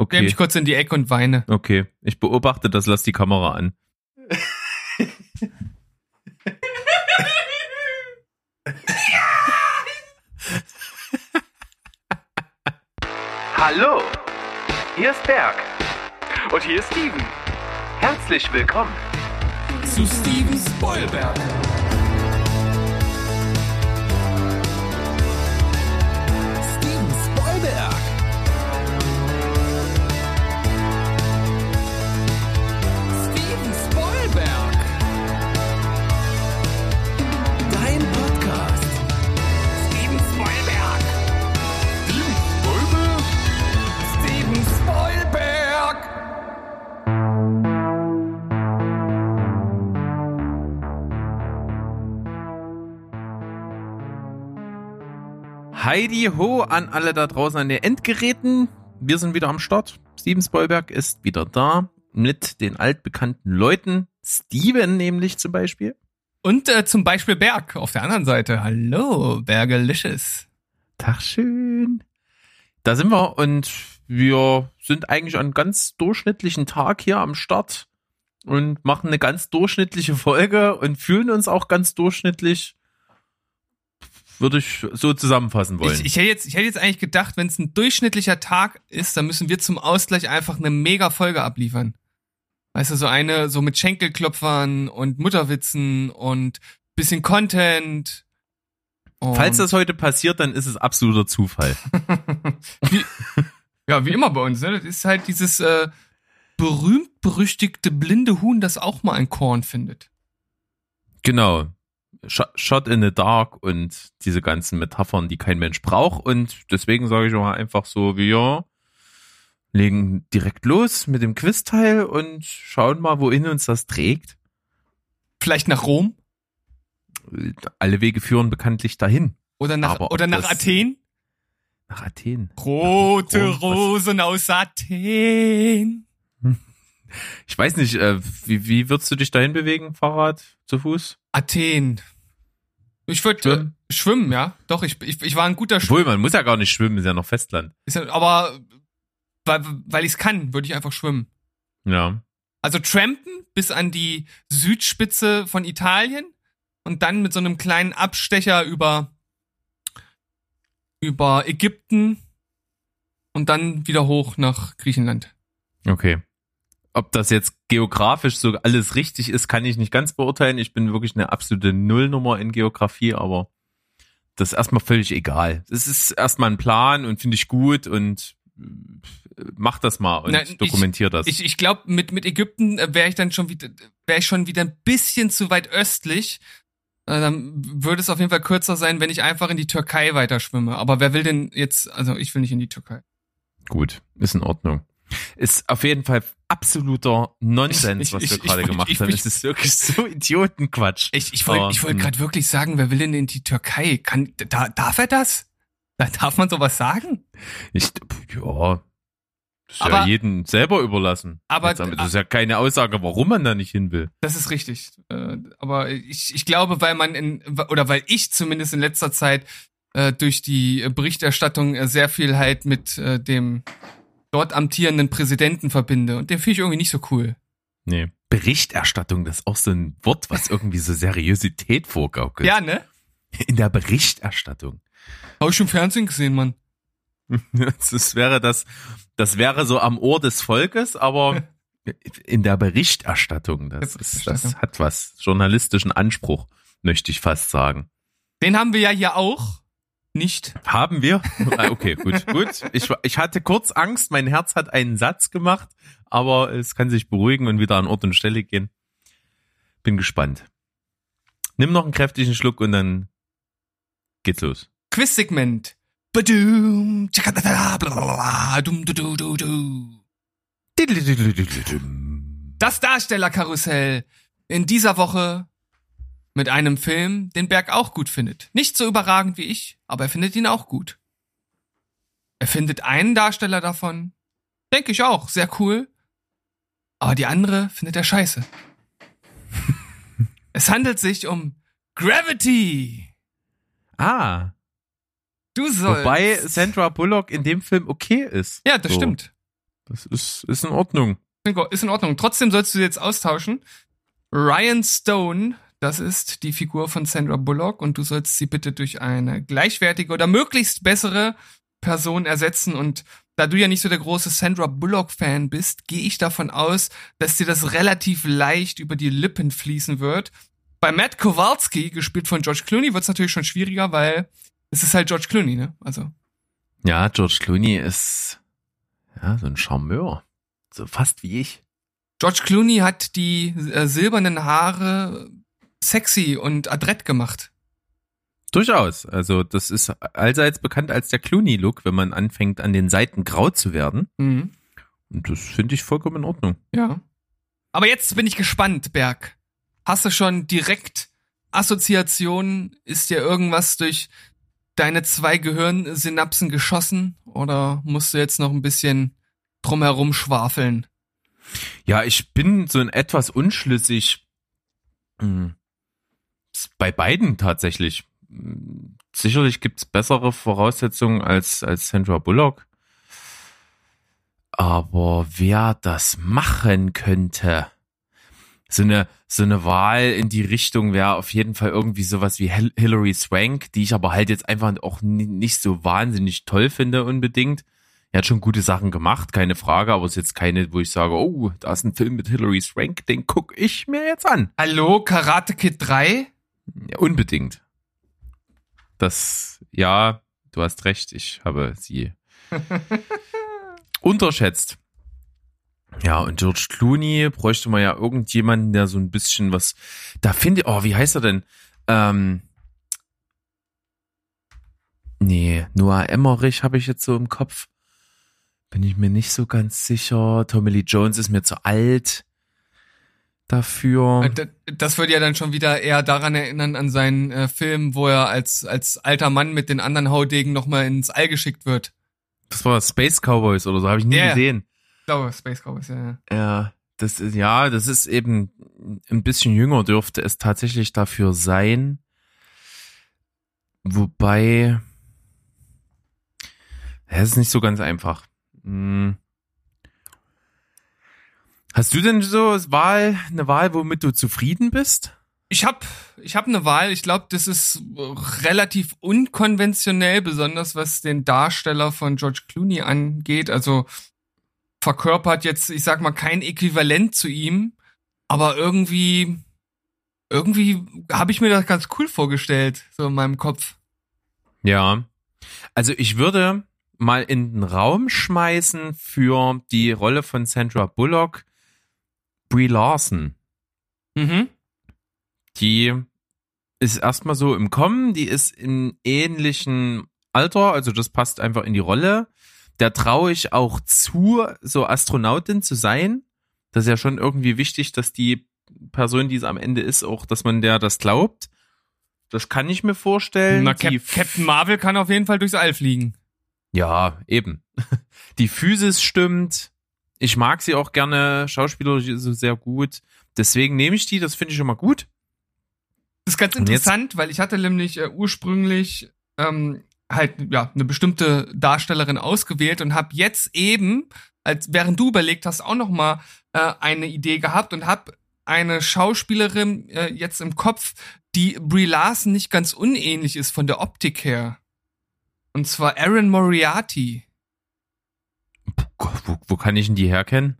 Okay. Nehme mich kurz in die Ecke und weine. Okay. Ich beobachte das, lass die Kamera an. Hallo, hier ist Berg. Und hier ist Steven. Herzlich willkommen. Zu Steven Spoilberg. Heidi Ho an alle da draußen an den Endgeräten. Wir sind wieder am Start. Steven Spoilberg ist wieder da mit den altbekannten Leuten. Steven nämlich zum Beispiel. Und äh, zum Beispiel Berg auf der anderen Seite. Hallo, Bergelicious. Tag schön. Da sind wir und wir sind eigentlich an einem ganz durchschnittlichen Tag hier am Start und machen eine ganz durchschnittliche Folge und fühlen uns auch ganz durchschnittlich. Würde ich so zusammenfassen wollen. Ich, ich, hätte jetzt, ich hätte jetzt eigentlich gedacht, wenn es ein durchschnittlicher Tag ist, dann müssen wir zum Ausgleich einfach eine mega Folge abliefern. Weißt du, so eine, so mit Schenkelklopfern und Mutterwitzen und bisschen Content. Und Falls das heute passiert, dann ist es absoluter Zufall. wie, ja, wie immer bei uns, ne? Das ist halt dieses äh, berühmt-berüchtigte blinde Huhn, das auch mal ein Korn findet. Genau. Sh- Shot in the Dark und diese ganzen Metaphern, die kein Mensch braucht. Und deswegen sage ich mal einfach so, wir legen direkt los mit dem Quizteil und schauen mal, wohin uns das trägt. Vielleicht nach Rom Alle Wege führen bekanntlich dahin. oder nach, Aber oder nach Athen. Nach Athen. Rote Rom, was- Rosen aus Athen. Ich weiß nicht, äh, wie, wie würdest du dich dahin bewegen? Fahrrad, zu Fuß? Athen. Ich würde Schwimmen? äh, schwimmen, ja. Doch, ich, ich, ich war ein guter Schwimmer. Obwohl, man muss ja gar nicht schwimmen, ist ja noch Festland. Aber weil, weil ich es kann, würde ich einfach schwimmen. Ja. Also trampen bis an die Südspitze von Italien und dann mit so einem kleinen Abstecher über, über Ägypten und dann wieder hoch nach Griechenland. Okay. Ob das jetzt geografisch so alles richtig ist, kann ich nicht ganz beurteilen. Ich bin wirklich eine absolute Nullnummer in Geografie, aber das ist erstmal völlig egal. Es ist erstmal ein Plan und finde ich gut und äh, mach das mal und ich- dokumentier das. Ich, ich glaube, mit, mit Ägypten wäre ich dann schon wieder, wäre ich schon wieder ein bisschen zu weit östlich. Äh, Dann würde es auf jeden Fall kürzer sein, wenn ich einfach in die Türkei weiter schwimme. Aber wer will denn jetzt, also ich will nicht in die Türkei. gut, ist in Ordnung. Ist auf jeden Fall absoluter Nonsens, Ich- was wir ich- gerade gemacht haben. Es ist wirklich so Idiotenquatsch. Ich, ich wollte Aber, ich wollt hm. gerade wirklich sagen, wer will denn in die Türkei? Kann, da, darf er das? Da darf man sowas sagen? Ich, ja, das ist Aber- ja jedem selber überlassen. Aber- das ist ja keine Aussage, warum man da nicht hin will. Das ist richtig. Äh, Aber ich, ich glaube, weil man in, oder weil ich zumindest in letzter Zeit äh, durch die Berichterstattung äh, sehr viel halt mit dem dort amtierenden Präsidenten verbinde. Und den finde ich irgendwie nicht so cool. Nee. Berichterstattung, das ist auch so ein Wort, was irgendwie so Seriosität vorgaukelt. Ja, ne? In der Berichterstattung. Habe ich schon im Fernsehen gesehen, Mann. Das wäre das, das wäre so am Ohr des Volkes, aber in der Berichterstattung, das, ist, das hat was, journalistischen Anspruch, möchte ich fast sagen. Den haben wir ja hier auch. Nicht. Haben wir? Ah, Okay, gut, gut. Ich, ich hatte kurz Angst, mein Herz hat einen Satz gemacht, aber es kann sich beruhigen und wieder an Ort und Stelle gehen. Bin gespannt. Nimm noch einen kräftigen Schluck und dann geht's los. Quizsegment. Das Darstellerkarussell. In dieser Woche mit einem Film, den Berg auch gut findet. Nicht so überragend wie ich, aber er findet ihn auch gut. Er findet einen Darsteller davon, denke ich auch, sehr cool. Aber die andere findet er scheiße. es handelt sich um Gravity. Ah, Du sollst. wobei Sandra Bullock in dem Film okay ist. ja, das So. stimmt. Das ist, ist in Ordnung. Ist in Ordnung. Trotzdem sollst du sie jetzt austauschen. Ryan Stone, das ist die Figur von Sandra Bullock und du sollst sie bitte durch eine gleichwertige oder möglichst bessere Person ersetzen und da du ja nicht so der große Sandra Bullock-Fan bist, gehe ich davon aus, dass dir das relativ leicht über die Lippen fließen wird. Bei Matt Kowalski, gespielt von George Clooney, wird es natürlich schon schwieriger, weil es ist halt George Clooney, ne? Also. Ja, George Clooney ist ja so ein Charmeur. So fast wie ich. George Clooney hat die äh, silbernen Haare sexy und adrett gemacht. Durchaus. Also das ist allseits bekannt als der Clooney-Look, wenn man anfängt, an den Seiten grau zu werden. Mhm. Und das finde ich vollkommen in Ordnung. Ja. Aber jetzt bin ich gespannt, Berg. Hast du schon direkt Assoziationen? Ist dir irgendwas durch deine zwei Gehirnsynapsen geschossen? Oder musst du jetzt noch ein bisschen drumherum schwafeln? Ja, ich bin so ein etwas unschlüssig. Hm. Bei beiden tatsächlich. Sicherlich gibt's bessere Voraussetzungen als, als Sandra Bullock. Aber wer das machen könnte, so eine, so eine Wahl in die Richtung wäre auf jeden Fall irgendwie sowas wie Hil Hilary Swank, die ich aber halt jetzt einfach auch ni- nicht so wahnsinnig toll finde unbedingt. Er hat schon gute Sachen gemacht, keine Frage, aber es ist jetzt keine, wo ich sage, oh, da ist ein Film mit Hilary Swank, den guck ich mir jetzt an. Hallo, Karate Kid 3? Ja, unbedingt. Das, ja, du hast recht, ich habe sie unterschätzt. Ja, und George Clooney bräuchte man ja irgendjemanden, der so ein bisschen was, da finde oh, wie heißt er denn? Ähm, nee, Noah Emmerich habe ich jetzt so im Kopf. Bin ich mir nicht so ganz sicher. Tommy Lee Jones ist mir zu alt dafür. Äh, Das würde ja dann schon wieder eher daran erinnern, an seinen äh, Film, wo er als, als alter Mann mit den anderen Haudegen nochmal ins All geschickt wird. Das war Space Cowboys oder so, habe ich nie ja. gesehen. Ich glaube, Space Cowboys, ja, ja. Ja, das ist, ja, das ist eben ein bisschen jünger dürfte es tatsächlich dafür sein. Wobei, es ist nicht so ganz einfach. Hm. Hast du denn so Wahl, eine Wahl, womit du zufrieden bist? Ich hab, ich hab eine Wahl. Ich glaube, das ist relativ unkonventionell, besonders was den Darsteller von George Clooney angeht. Also verkörpert jetzt, ich sag mal, kein Äquivalent zu ihm, aber irgendwie, irgendwie habe ich mir das ganz cool vorgestellt, so in meinem Kopf. Ja. Also ich würde mal in den Raum schmeißen für die Rolle von Sandra Bullock, Brie Larson. Mhm. Die ist erstmal so im Kommen, die ist im ähnlichen Alter, also das passt einfach in die Rolle. Der traue ich auch zu, so Astronautin zu sein. Das ist ja schon irgendwie wichtig, dass die Person, die es am Ende ist, auch, dass man der das glaubt. Das kann ich mir vorstellen. Na, Cap Captain Marvel kann auf jeden Fall durchs All fliegen. Ja, eben. Die Physis stimmt. Ich mag sie auch gerne, schauspielerisch sehr gut. Deswegen nehme ich die, das finde ich schon mal gut. Das ist ganz interessant, weil ich hatte nämlich äh, ursprünglich ähm, halt ja eine bestimmte Darstellerin ausgewählt und habe jetzt eben, als während du überlegt hast, auch noch mal äh, eine Idee gehabt und habe eine Schauspielerin äh, jetzt im Kopf, die Brie Larson nicht ganz unähnlich ist von der Optik her. Und zwar Aaron Moriarty. Wo, wo kann ich denn die herkennen?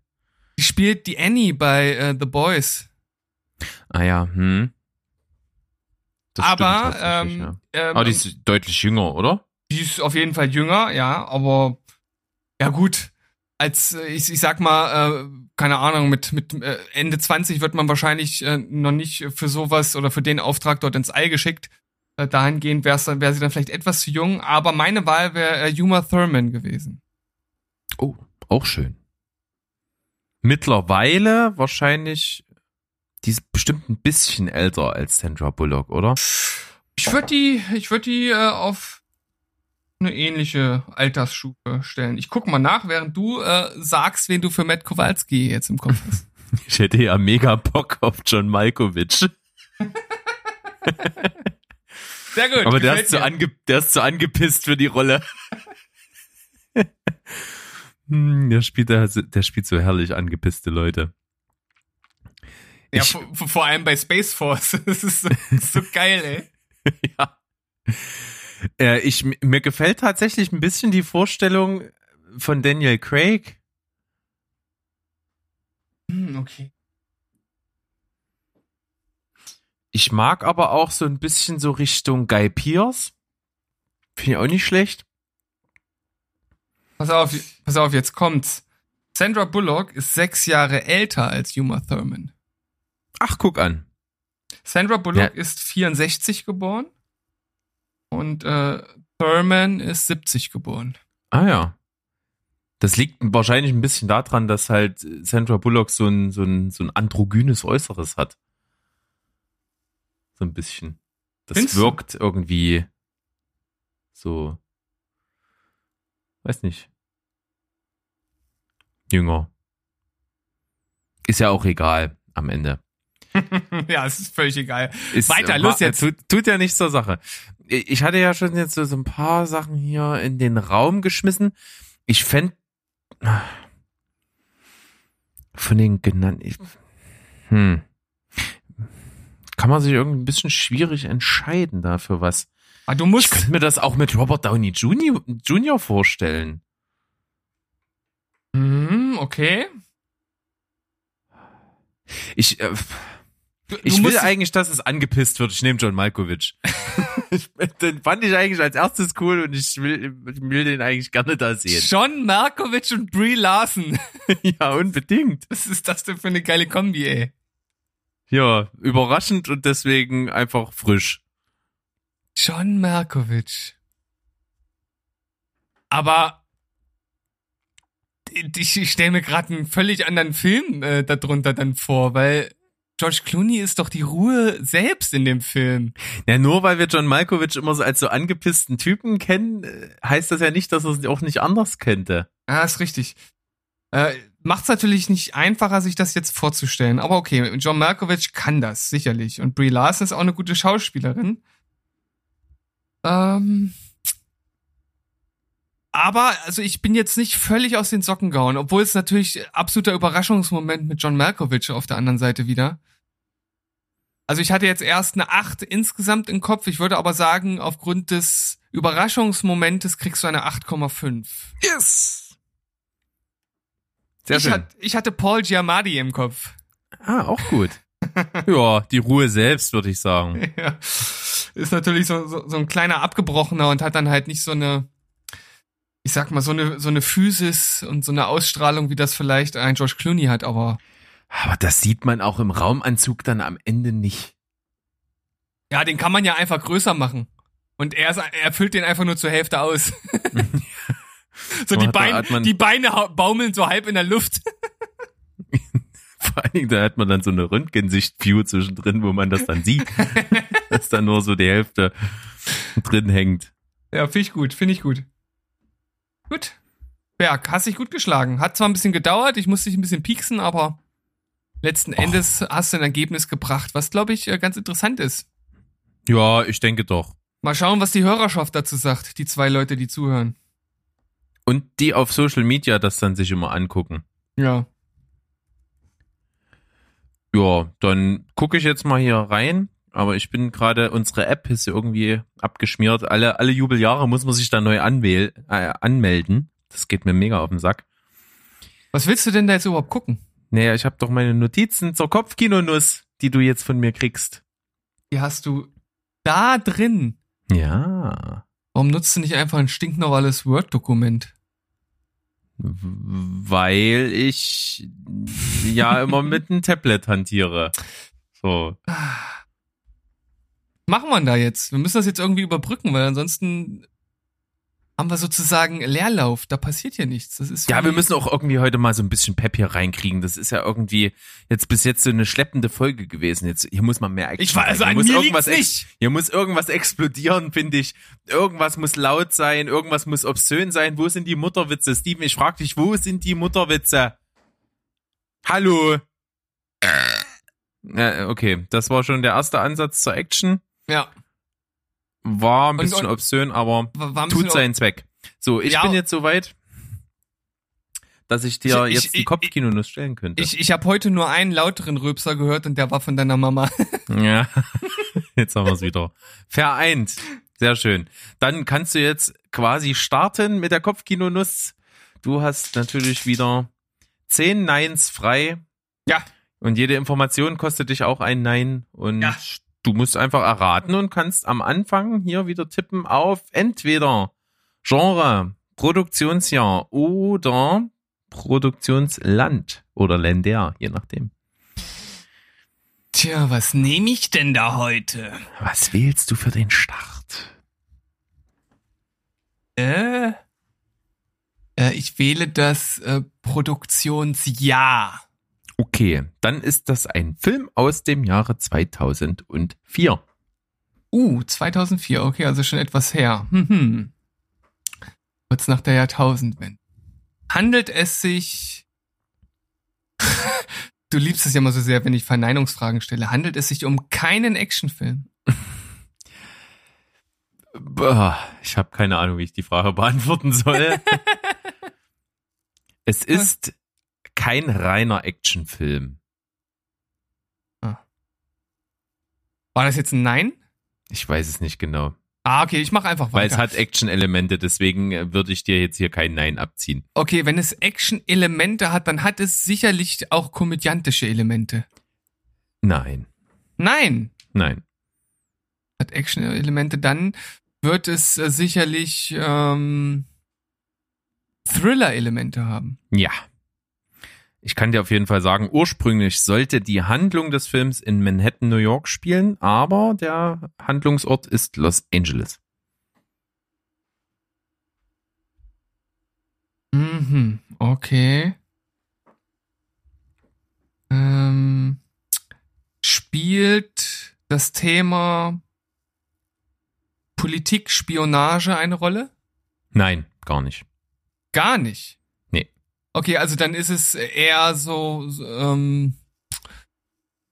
Die spielt die Annie bei äh, The Boys. Ah ja, hm. Das aber ähm, ja. ähm, Aber die ist deutlich jünger, oder? Die ist auf jeden Fall jünger, ja, aber ja gut. Als äh, ich, ich sag mal, äh, keine Ahnung, mit mit äh, Ende 20 wird man wahrscheinlich äh, noch nicht für sowas oder für den Auftrag dort ins All geschickt. Äh, dahingehend wäre wäre sie dann vielleicht etwas zu jung, aber meine Wahl wäre äh, Uma Thurman gewesen. Oh, auch schön. Mittlerweile wahrscheinlich, die ist bestimmt ein bisschen älter als Sandra Bullock, oder? Ich würde die ich würde die äh, auf eine ähnliche Altersstufe stellen. Ich guck mal nach, während du äh, sagst, wen du für Matt Kowalski jetzt im Kopf hast. Ich hätte ja mega Bock auf John Malkovich. Sehr gut. Aber der ist, zu ange der ist zu angepisst für die Rolle. Hm, der spielt, der, der spielt so herrlich angepisste Leute. Ja, Ich- vor, vor allem bei Space Force. Das ist so, so geil, ey. ja. Äh, ich, mir gefällt tatsächlich ein bisschen die Vorstellung von Daniel Craig. Hm, okay. Ich mag aber auch so ein bisschen so Richtung Guy Pierce. Finde ich auch nicht schlecht. Pass auf, pass auf, jetzt kommt's. Sandra Bullock ist sechs Jahre älter als Uma Thurman. Ach, guck an. Sandra Bullock Ja. ist 64 geboren und äh, Thurman ist 70 geboren. Ah ja. Das liegt wahrscheinlich ein bisschen daran, dass halt Sandra Bullock so ein, so ein, so ein androgynes Äußeres hat. So ein bisschen. Das Findest du? wirkt irgendwie so, weiß nicht, jünger. Ist ja auch egal am Ende. ja, es ist völlig egal. Ist, Weiter, äh, los jetzt. Tut, tut ja nichts zur Sache. Ich hatte ja schon jetzt so, so ein paar Sachen hier in den Raum geschmissen. Ich fänd von den genannten, hm, kann man sich irgendwie ein bisschen schwierig entscheiden dafür was. Aber du Ich musst. könnte mir das auch mit Robert Downey Jr. Jr. vorstellen. Hm, okay. Ich, äh, Du, du ich will musst, eigentlich, dass es angepisst wird. Ich nehme John Malkovich. Ich- den fand ich eigentlich als erstes cool und ich will, ich will den eigentlich gerne da sehen. John Markovic und Brie Larson. Ja, unbedingt. Was ist das denn für eine geile Kombi, ey? Ja, überraschend und deswegen einfach frisch. John Markovic. Aber ich, ich stelle mir gerade einen völlig anderen Film äh, darunter dann vor, weil George Clooney ist doch die Ruhe selbst in dem Film. Ja, nur weil wir John Malkovich immer so als so angepissten Typen kennen, äh, heißt das ja nicht, dass er es auch nicht anders könnte. Ah, ist richtig. Äh, Macht's natürlich nicht einfacher, sich das jetzt vorzustellen. Aber okay, John Malkovich kann das, sicherlich. Und Brie Larson ist auch eine gute Schauspielerin. Ähm. Aber, also ich bin jetzt nicht völlig aus den Socken gehauen, obwohl es natürlich absoluter Überraschungsmoment mit John Malkovich auf der anderen Seite wieder. Also ich hatte jetzt erst eine 8 insgesamt im Kopf. Ich würde aber sagen, aufgrund des Überraschungsmomentes kriegst du eine 8,5. Yes! Sehr ich, schön. hat, ich hatte Paul Giamatti im Kopf. ah, auch gut. ja, die Ruhe selbst, würde ich sagen. Ja. Ist natürlich so, so, so ein kleiner Abgebrochener und hat dann halt nicht so eine, ich sag mal, so eine, so eine Physis und so eine Ausstrahlung, wie das vielleicht ein George Clooney hat, aber Aber das sieht man auch im Raumanzug dann am Ende nicht. ja, den kann man ja einfach größer machen. Und er, ist, er füllt den einfach nur zur Hälfte aus. so Aber die Beine, die Beine baumeln so halb in der Luft. Vor allen Dingen, da hat man dann so eine Röntgensicht-View zwischendrin, wo man das dann sieht, dass da nur so die Hälfte drin hängt. Ja, finde ich gut, finde ich gut. Gut. Berg, hast dich gut geschlagen. Hat zwar ein bisschen gedauert, ich musste dich ein bisschen pieksen, aber letzten Endes hast du ein Ergebnis gebracht, was, glaube ich, äh, ganz interessant ist. Ja, ich denke doch. Mal schauen, was die Hörerschaft dazu sagt, die zwei Leute, die zuhören. Und die auf Social Media das dann sich immer angucken. Ja. Ja, dann gucke ich jetzt mal hier rein. Aber ich bin gerade, unsere App ist irgendwie abgeschmiert. Alle, alle Jubeljahre muss man sich da neu anwähl, äh, anmelden. Das geht mir mega auf den Sack. Was willst du denn da jetzt überhaupt gucken? Naja, ich habe doch meine Notizen zur Kopfkinonuss, die du jetzt von mir kriegst. Die hast du da drin. Ja. Warum nutzt du nicht einfach ein stinknormales Word-Dokument? Weil ich ja immer mit einem Tablet hantiere. So. Machen wir da jetzt? Wir müssen das jetzt irgendwie überbrücken, weil ansonsten haben wir sozusagen Leerlauf. Da passiert hier nichts. Das ist Ja, wir müssen auch irgendwie heute mal so ein bisschen Pep hier reinkriegen. Das ist ja irgendwie jetzt bis jetzt so eine schleppende Folge gewesen. Jetzt hier muss man mehr Action Ich weiß, rein. an hier muss mir irgendwas nicht. Hier muss irgendwas explodieren, finde ich. Irgendwas muss laut sein, irgendwas muss obszön sein. Wo sind die Mutterwitze? Steven, ich frage dich, wo sind die Mutterwitze? Hallo. Ja, okay, das war schon der erste Ansatz zur Action. Ja. War ein Und- bisschen und- obszön, aber tut seinen Zweck. So, ich Ja. bin jetzt soweit. dass ich dir Ich- jetzt ich- die Kopfkinonuss stellen könnte. Ich, ich habe heute nur einen lauteren Rülpser gehört und der war von deiner Mama. ja, jetzt haben wir es wieder. Vereint. Sehr schön. Dann kannst du jetzt quasi starten mit der Kopfkinonuss. Du hast natürlich wieder zehn Neins frei. Ja. Und jede Information kostet dich auch ein Nein. Und Ja. Du musst einfach erraten und kannst am Anfang hier wieder tippen auf entweder Genre, Produktionsjahr oder Produktionsland oder Länder, je nachdem. Tja, was nehme ich denn da heute? Was wählst du für den Start? Äh, äh ich wähle das äh, Produktionsjahr. Okay, dann ist das ein Film aus dem Jahre 2004. Uh, 2004, okay, also schon etwas her. Hm, hm. Kurz nach der Jahrtausendwende. Handelt es sich... du liebst es ja immer so sehr, wenn ich Verneinungsfragen stelle. Handelt es sich um keinen Actionfilm? Ich habe keine Ahnung, wie ich die Frage beantworten soll. es ist kein reiner Actionfilm. War das jetzt ein Nein? Ich weiß es nicht genau, Ah, okay, ich mache einfach weil es weiter. hat Action-Elemente, deswegen äh, würde ich dir jetzt hier kein Nein abziehen. okay, wenn es Action-Elemente hat, dann hat es sicherlich auch komödiantische Elemente. Nein, Nein, nein. hat Action-Elemente, dann wird es äh, sicherlich ähm, Thriller-Elemente haben. Ja. Ich kann dir auf jeden Fall sagen, ursprünglich sollte die Handlung des Films in Manhattan, New York spielen, aber der Handlungsort ist Los Angeles. Mhm, okay. Ähm, spielt das Thema Politik, Spionage eine Rolle? Nein, gar nicht. Gar nicht. Okay, also dann ist es eher so, so, ähm,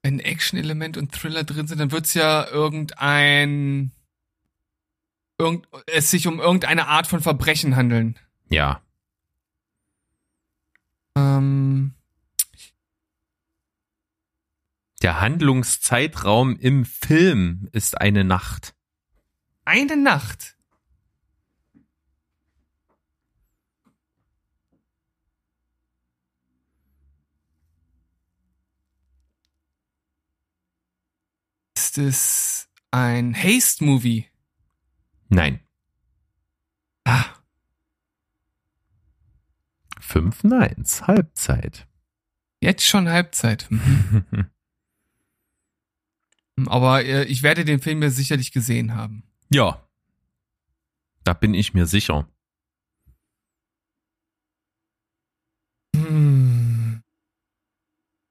wenn Action-Element und Thriller drin sind, dann wird's ja irgendein, irgend, es sich um irgendeine Art von Verbrechen handeln. Ja, Ähm, der Handlungszeitraum im Film ist eine Nacht. eine Nacht. Ist es ein Haste-Movie? Nein. Ah, Fünf Neins, Halbzeit. jetzt schon Halbzeit. Mhm. Aber äh, ich werde den Film ja sicherlich gesehen haben. ja. Da bin ich mir sicher. Hm.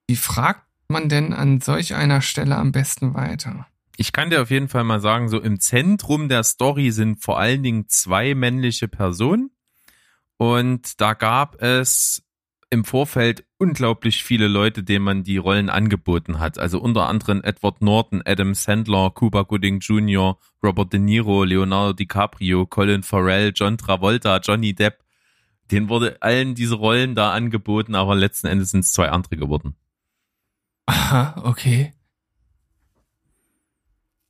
Wie fragt man denn an solch einer Stelle am besten weiter? Ich kann dir auf jeden Fall mal sagen, so im Zentrum der Story sind vor allen Dingen zwei männliche Personen. Und da gab es im Vorfeld unglaublich viele Leute, denen man die Rollen angeboten hat. Also unter anderem Edward Norton, Adam Sandler, Cuba Gooding Jr., Robert De Niro, Leonardo DiCaprio, Colin Farrell, John Travolta, Johnny Depp. Denen wurde allen diese Rollen da angeboten, aber letzten Endes sind es zwei andere geworden. Aha, okay.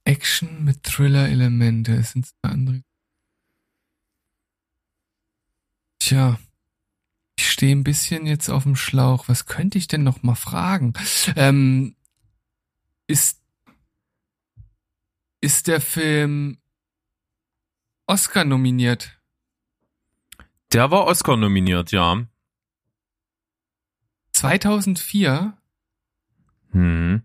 Action mit Thriller-Elemente. Es sind zwei andere. Tja. Ich stehe ein bisschen jetzt auf dem Schlauch. Was könnte ich denn noch mal fragen? Ähm, ist, ist der Film Oscar nominiert? Der war Oscar nominiert, ja. 2004? Hm.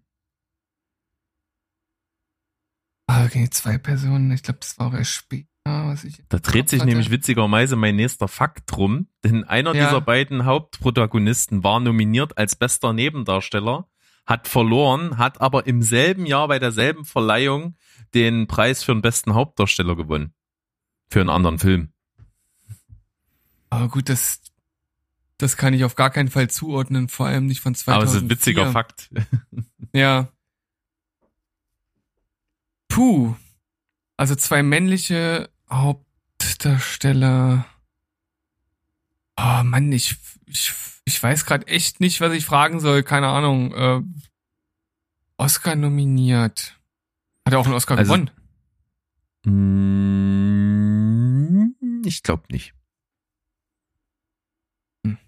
Okay, zwei Personen. Ich glaube, das war auch erst später, was ich. Da dreht sich Hatte. nämlich witzigerweise mein nächster Fakt drum, denn einer Ja. dieser beiden Hauptprotagonisten war nominiert als bester Nebendarsteller, hat verloren, hat aber im selben Jahr bei derselben Verleihung den Preis für den besten Hauptdarsteller gewonnen. Für einen anderen Film. Aber gut, das, das kann ich auf gar keinen Fall zuordnen, vor allem nicht von 2004. Aber es ist ein witziger Fakt. Ja. Puh. Also zwei männliche Hauptdarsteller. Oh Mann, ich, ich, ich weiß gerade echt nicht, was ich fragen soll. Keine Ahnung. Äh, Oscar nominiert. Hat er auch einen Oscar Also- gewonnen? Mm, Ich glaube nicht. Hm.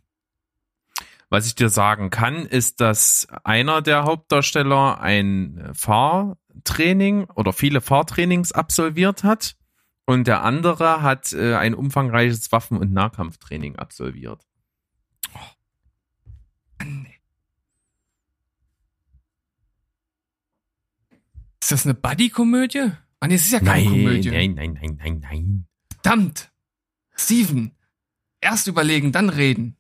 Was ich dir sagen kann, ist, dass einer der Hauptdarsteller ein Fahrtraining oder viele Fahrtrainings absolviert hat und der andere hat äh, ein umfangreiches Waffen- und Nahkampftraining absolviert. Ist das eine Buddy-Komödie? Ah, nee, es ist ja keine Komödie. nein, nein, nein, nein, nein. Verdammt. Steven. Erst überlegen, dann reden.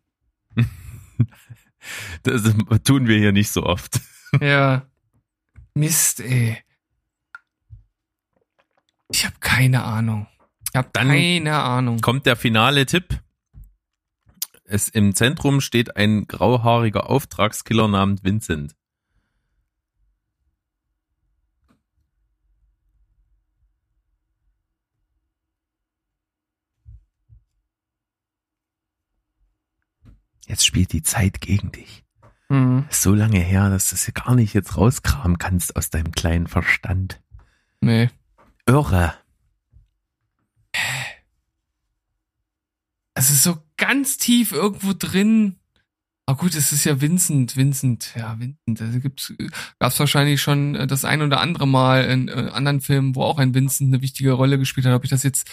Das tun wir hier nicht so oft. Ja. Mist, ey. Ich habe keine Ahnung. Ich habe keine Ahnung. Kommt der finale Tipp. Es im Zentrum steht ein grauhaariger Auftragskiller namens Vincent. Jetzt spielt die Zeit gegen dich. Hm, Ist so lange her, dass du es gar nicht jetzt rauskramen kannst aus deinem kleinen Verstand. nee. Irre. Es ist so ganz tief irgendwo drin. Aber gut, es ist ja Vincent, Vincent, ja, Vincent. Also gibt's, gab's wahrscheinlich schon äh, das ein oder andere Mal in äh, anderen Filmen, wo auch ein Vincent eine wichtige Rolle gespielt hat. Ob ich das jetzt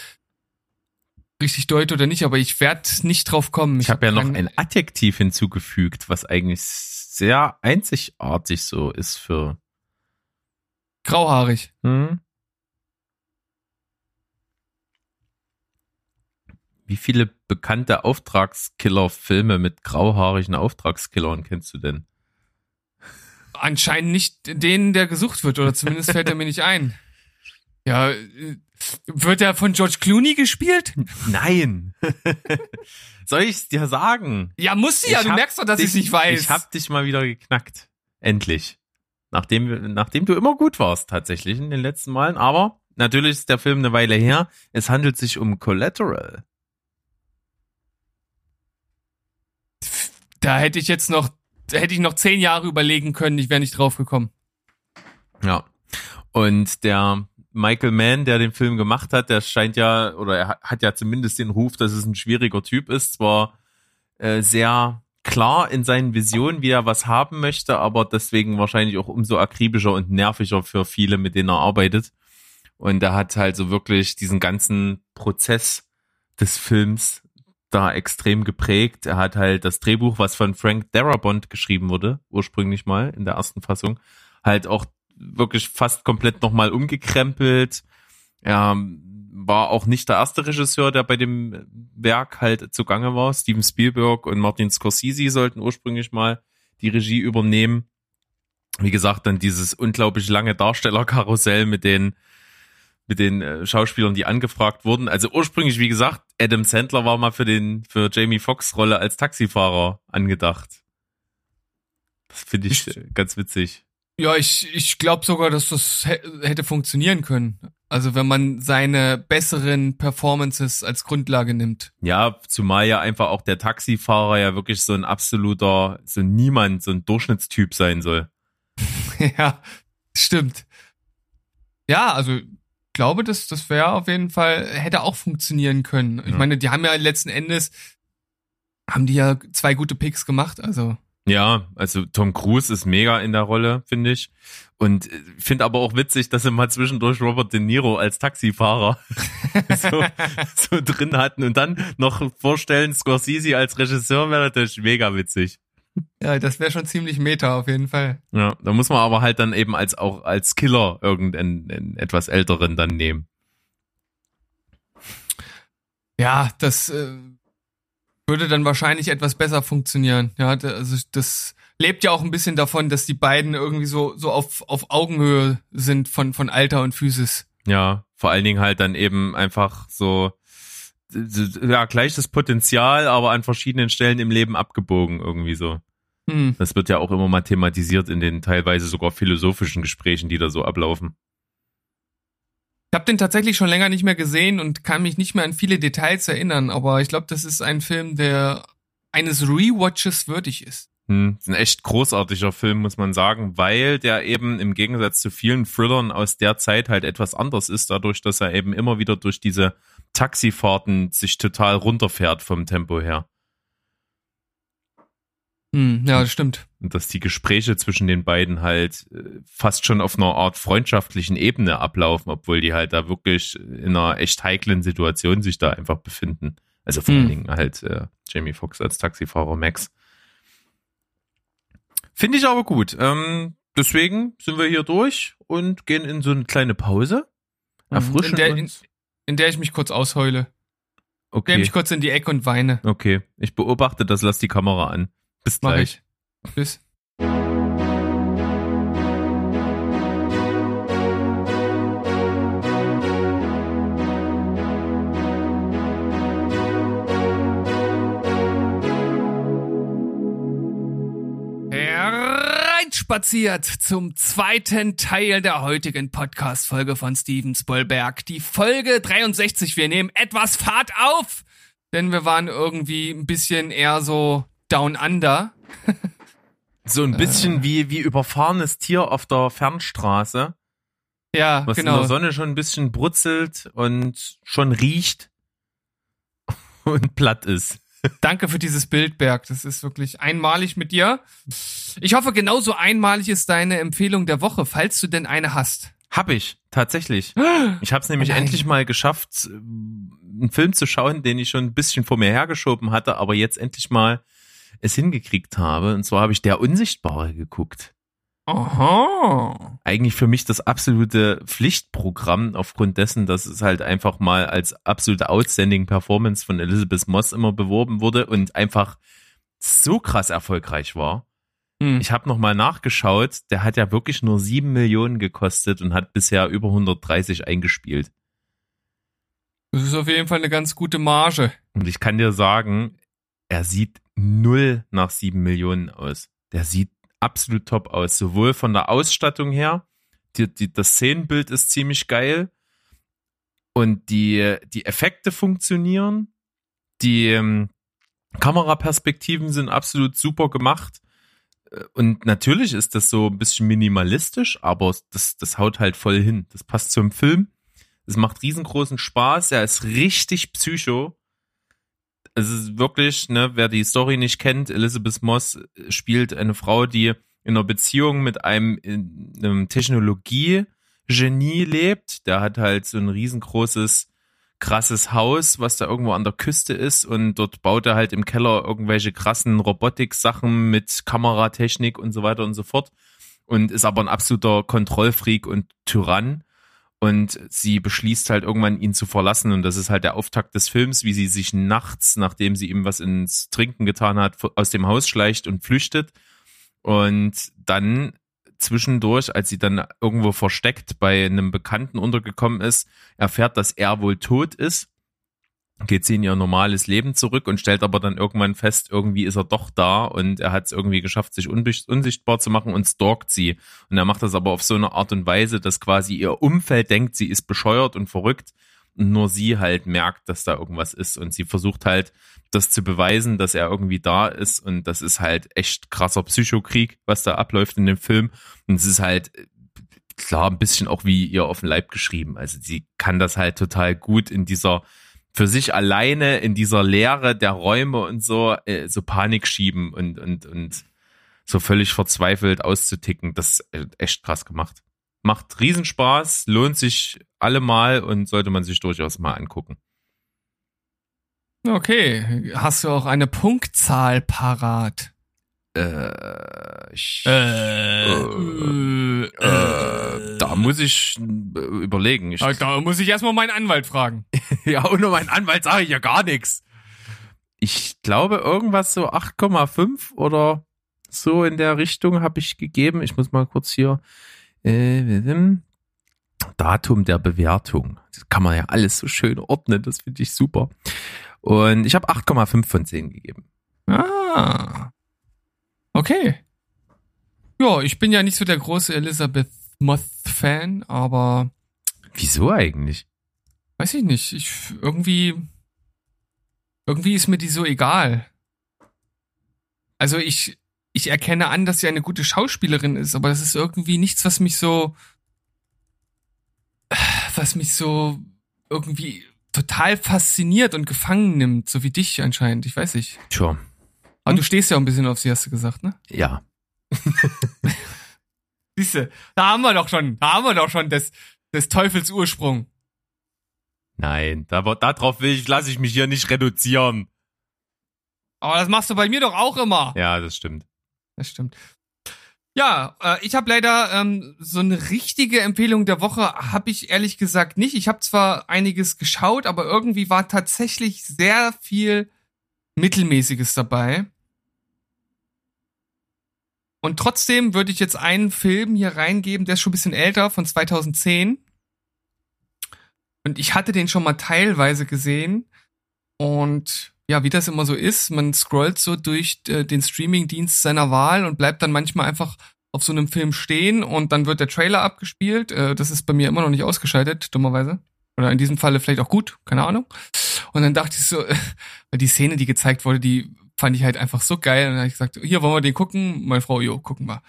richtig deute oder nicht, aber ich werde nicht drauf kommen. Ich habe ja noch ein Adjektiv hinzugefügt, was eigentlich sehr einzigartig so ist für. grauhaarig. Hm? Wie viele bekannte Auftragskiller-Filme mit grauhaarigen Auftragskillern kennst du denn? Anscheinend nicht den, der gesucht wird, oder zumindest fällt er mir nicht ein. Ja, äh, wird er von George Clooney gespielt? Nein! Soll ich's dir sagen? Ja, muss sie ja, Ich du merkst doch, dass dich- ich nicht weiß. Ich hab dich mal wieder geknackt. Endlich. Nachdem, nachdem du immer gut warst, tatsächlich, in den letzten Malen. Aber natürlich ist der Film eine Weile her. Es handelt sich um Collateral. Da hätte ich jetzt noch, hätte ich noch zehn Jahre überlegen können, ich wäre nicht drauf gekommen. Ja. Und der Michael Mann, der den Film gemacht hat, der scheint ja, oder er hat- ja zumindest den Ruf, dass es ein schwieriger Typ ist. Zwar äh, sehr klar in seinen Visionen, wie er was haben möchte, aber deswegen wahrscheinlich auch umso akribischer und nerviger für viele, mit denen er arbeitet. Und er hat halt so wirklich diesen ganzen Prozess des Films da extrem geprägt. Er hat halt das Drehbuch, was von Frank Darabont geschrieben wurde, ursprünglich mal in der ersten Fassung, halt auch wirklich fast komplett nochmal umgekrempelt. Er war auch nicht der erste Regisseur, der bei dem Werk halt zugange war. Steven Spielberg und Martin Scorsese sollten ursprünglich mal die Regie übernehmen. Wie gesagt, dann dieses unglaublich lange Darstellerkarussell mit den mit den äh, Schauspielern, die angefragt wurden. Also ursprünglich, wie gesagt, Adam Sandler war mal für den für Jamie Foxx Rolle als Taxifahrer angedacht. Das finde ich ganz witzig. Ja, ich, ich glaube sogar, dass das hä- hätte funktionieren können. Also wenn man seine besseren Performances als Grundlage nimmt. Ja, zumal ja einfach auch der Taxifahrer ja wirklich so ein absoluter, so Niemand, so ein Durchschnittstyp sein soll. ja, stimmt. Ja, also ich glaube, das, das wäre auf jeden Fall, hätte auch funktionieren können. Ich Ja. meine, die haben ja letzten Endes, haben die ja zwei gute Picks gemacht, also. Ja, also Tom Cruise ist mega in der Rolle, finde ich. Und äh, finde aber auch witzig, dass sie mal zwischendurch Robert De Niro als Taxifahrer so, so drin hatten und dann noch vorstellen, Scorsese als Regisseur wäre natürlich mega witzig. Ja, das wäre schon ziemlich meta auf jeden Fall. Ja, da muss man aber halt dann eben als auch als Killer irgendeinen einen etwas älteren dann nehmen. Ja, das äh, würde dann wahrscheinlich etwas besser funktionieren. Ja, also das lebt ja auch ein bisschen davon, dass die beiden irgendwie so so auf auf Augenhöhe sind von von Alter und Physis. Ja, vor allen Dingen halt dann eben einfach so, ja, gleiches Potenzial, aber an verschiedenen Stellen im Leben abgebogen irgendwie so. Hm. Das wird ja auch immer mal thematisiert in den teilweise sogar philosophischen Gesprächen, die da so ablaufen. Ich habe den tatsächlich schon länger nicht mehr gesehen und kann mich nicht mehr an viele Details erinnern, aber ich glaube, das ist ein Film, der eines Rewatches würdig ist. Hm, ist ein echt großartiger Film, muss man sagen, weil der eben im Gegensatz zu vielen Thrillern aus der Zeit halt etwas anders ist, dadurch, dass er eben immer wieder durch diese Taxifahrten sich total runterfährt vom Tempo her. Hm, ja, das stimmt. Und dass die Gespräche zwischen den beiden halt äh, fast schon auf einer Art freundschaftlichen Ebene ablaufen, obwohl die halt da wirklich in einer echt heiklen Situation sich da einfach befinden. Also vor allen Hm. Dingen halt äh, Jamie Foxx als Taxifahrer Max. Finde ich aber gut. Ähm, deswegen sind wir hier durch und gehen in so eine kleine Pause. Erfrischen in, der, in, uns. in der ich mich kurz ausheule. Okay, mich kurz in die Ecke und weine. okay. Ich beobachte das, lass die Kamera an. Bis Mach gleich. ich. Bis. Hereinspaziert zum zweiten Teil der heutigen Podcast-Folge von Steven Spielberg. Die Folge 63. Wir nehmen etwas Fahrt auf, denn wir waren irgendwie ein bisschen eher so down under. So ein bisschen wie, wie überfahrenes Tier auf der Fernstraße. Ja, was in genau. der Sonne schon ein bisschen brutzelt und schon riecht und platt ist. Danke für dieses Bild, Berg. Das ist wirklich einmalig mit dir. Ich hoffe, genauso einmalig ist deine Empfehlung der Woche, falls du denn eine hast. Hab ich, tatsächlich. Ich habe es nämlich Oh nein. endlich mal geschafft, einen Film zu schauen, den ich schon ein bisschen vor mir hergeschoben hatte, aber jetzt endlich mal es hingekriegt habe. Und zwar habe ich Der Unsichtbare geguckt. Aha. Eigentlich für mich das absolute Pflichtprogramm aufgrund dessen, dass es halt einfach mal als absolute Outstanding Performance von Elizabeth Moss immer beworben wurde und einfach so krass erfolgreich war. Hm. Ich habe noch mal nachgeschaut, der hat ja wirklich nur sieben Millionen gekostet und hat bisher über 130 eingespielt. Das ist auf jeden Fall eine ganz gute Marge. Und ich kann dir sagen, er sieht null nach sieben Millionen aus. Der sieht absolut top aus, sowohl von der Ausstattung her, die, die, das Szenenbild ist ziemlich geil und die, die Effekte funktionieren, die ähm, Kameraperspektiven sind absolut super gemacht. Äh, Und natürlich ist das so ein bisschen minimalistisch, aber das, das haut halt voll hin. Das passt zum Film. Es macht riesengroßen Spaß. Er ist richtig psycho. Es ist wirklich, ne, wer die Story nicht kennt, Elizabeth Moss spielt eine Frau, die in einer Beziehung mit einem, in einem Technologie-Genie lebt. Der hat halt so ein riesengroßes, krasses Haus, was da irgendwo an der Küste ist. Und dort baut er halt im Keller irgendwelche krassen Robotik-Sachen mit Kameratechnik und so weiter und so fort. Und ist aber ein absoluter Kontrollfreak und Tyrann und sie beschließt halt irgendwann ihn zu verlassen. Und das ist halt der Auftakt des Films, wie sie sich nachts, nachdem sie ihm was ins Trinken getan hat, aus dem Haus schleicht und flüchtet. Und dann zwischendurch, als sie dann irgendwo versteckt bei einem Bekannten untergekommen ist, erfährt, dass er wohl tot ist, geht sie in ihr normales Leben zurück und stellt aber dann irgendwann fest, irgendwie ist er doch da und er hat es irgendwie geschafft, sich unsichtbar zu machen und stalkt sie. Und er macht das aber auf so eine Art und Weise, dass quasi ihr Umfeld denkt, sie ist bescheuert und verrückt und nur sie halt merkt, dass da irgendwas ist und sie versucht halt, das zu beweisen, dass er irgendwie da ist und das ist halt echt krasser Psychokrieg, was da abläuft in dem Film und es ist halt äh, klar ein bisschen auch wie ihr auf den Leib geschrieben. Also sie kann das halt total gut in dieser für sich alleine in dieser Leere der Räume und so äh, so Panik schieben und und und so völlig verzweifelt auszuticken. Das ist äh, echt krass gemacht. Macht Riesenspaß, lohnt sich allemal und sollte man sich durchaus mal angucken. Okay. Hast du auch eine Punktzahl parat? Äh, ich, Äh, äh, äh, da muss ich äh, überlegen. Ich, Ah, Da muss ich erstmal meinen Anwalt fragen. Ja, ohne meinen Anwalt sage ich ja gar nichts. Ich glaube, irgendwas so 8,5 oder so in der Richtung habe ich gegeben. Ich muss mal kurz hier. Äh, Datum der Bewertung. Das kann man ja alles so schön ordnen. Das finde ich super. Und ich habe 8,5 von 10 gegeben. Ah. Okay. Ja, ich bin ja nicht so der große Elizabeth Moth-Fan, aber Wieso eigentlich? Weiß ich nicht. Ich irgendwie. Irgendwie ist mir die so egal. Also ich, ich erkenne an, dass sie eine gute Schauspielerin ist, aber das ist irgendwie nichts, was mich so. Was mich so irgendwie total fasziniert und gefangen nimmt, so wie dich anscheinend. Ich weiß nicht. Tja, Aber du stehst ja auch ein bisschen auf sie, hast du gesagt, ne? ja. Siehste, da haben wir doch schon, da haben wir doch schon des, des Teufels Ursprung. Nein, da, darauf will ich, lasse ich mich hier nicht reduzieren. Aber das machst du bei mir doch auch immer. Ja, das stimmt. Das stimmt. Ja, äh, ich habe leider ähm, so eine richtige Empfehlung der Woche habe ich ehrlich gesagt nicht. Ich habe zwar einiges geschaut, aber irgendwie war tatsächlich sehr viel mittelmäßiges dabei. Und trotzdem würde ich jetzt einen Film hier reingeben, der ist schon ein bisschen älter, von 2010. Und ich hatte den schon mal teilweise gesehen. Und ja, wie das immer so ist, man scrollt so durch äh, den Streamingdienst seiner Wahl und bleibt dann manchmal einfach auf so einem Film stehen und dann wird der Trailer abgespielt. Äh, das ist bei mir immer noch nicht ausgeschaltet, dummerweise. Oder in diesem Falle vielleicht auch gut, keine Ahnung. Und dann dachte ich so, weil die Szene, die gezeigt wurde, die fand ich halt einfach so geil. Und dann habe ich gesagt, hier wollen wir den gucken. Meine Frau, jo, gucken wir.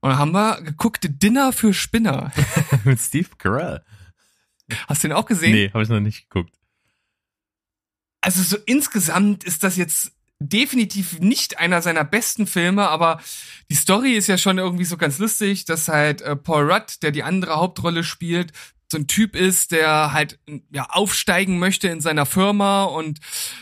Und dann haben wir geguckt, Dinner für Spinner. Mit Steve Carell. Hast du den auch gesehen? Nee, habe ich noch nicht geguckt. also so insgesamt ist das jetzt definitiv nicht einer seiner besten Filme, aber die Story ist ja schon irgendwie so ganz lustig, dass halt äh, Paul Rudd, der die andere Hauptrolle spielt, so ein Typ ist, der halt ja aufsteigen möchte in seiner Firma und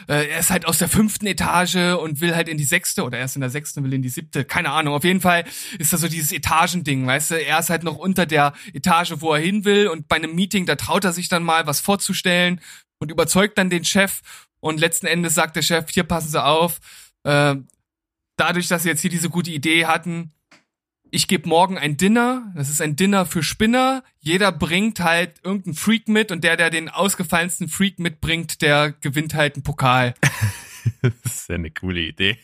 äh, er ist halt aus der fünften Etage und will halt in die sechste oder er ist in der sechsten will in die siebte, keine Ahnung. Auf jeden Fall ist das so dieses Etagending, weißt du? Er ist halt noch unter der Etage, wo er hin will und bei einem Meeting da traut er sich dann mal was vorzustellen und überzeugt dann den Chef und letzten Endes sagt der Chef, hier passen Sie auf, äh, dadurch, dass Sie jetzt hier diese gute Idee hatten, ich gebe morgen ein Dinner, das ist ein Dinner für Spinner. Jeder bringt halt irgendeinen Freak mit und der, der den ausgefallensten Freak mitbringt, der gewinnt halt einen Pokal. Das ist ja eine coole Idee.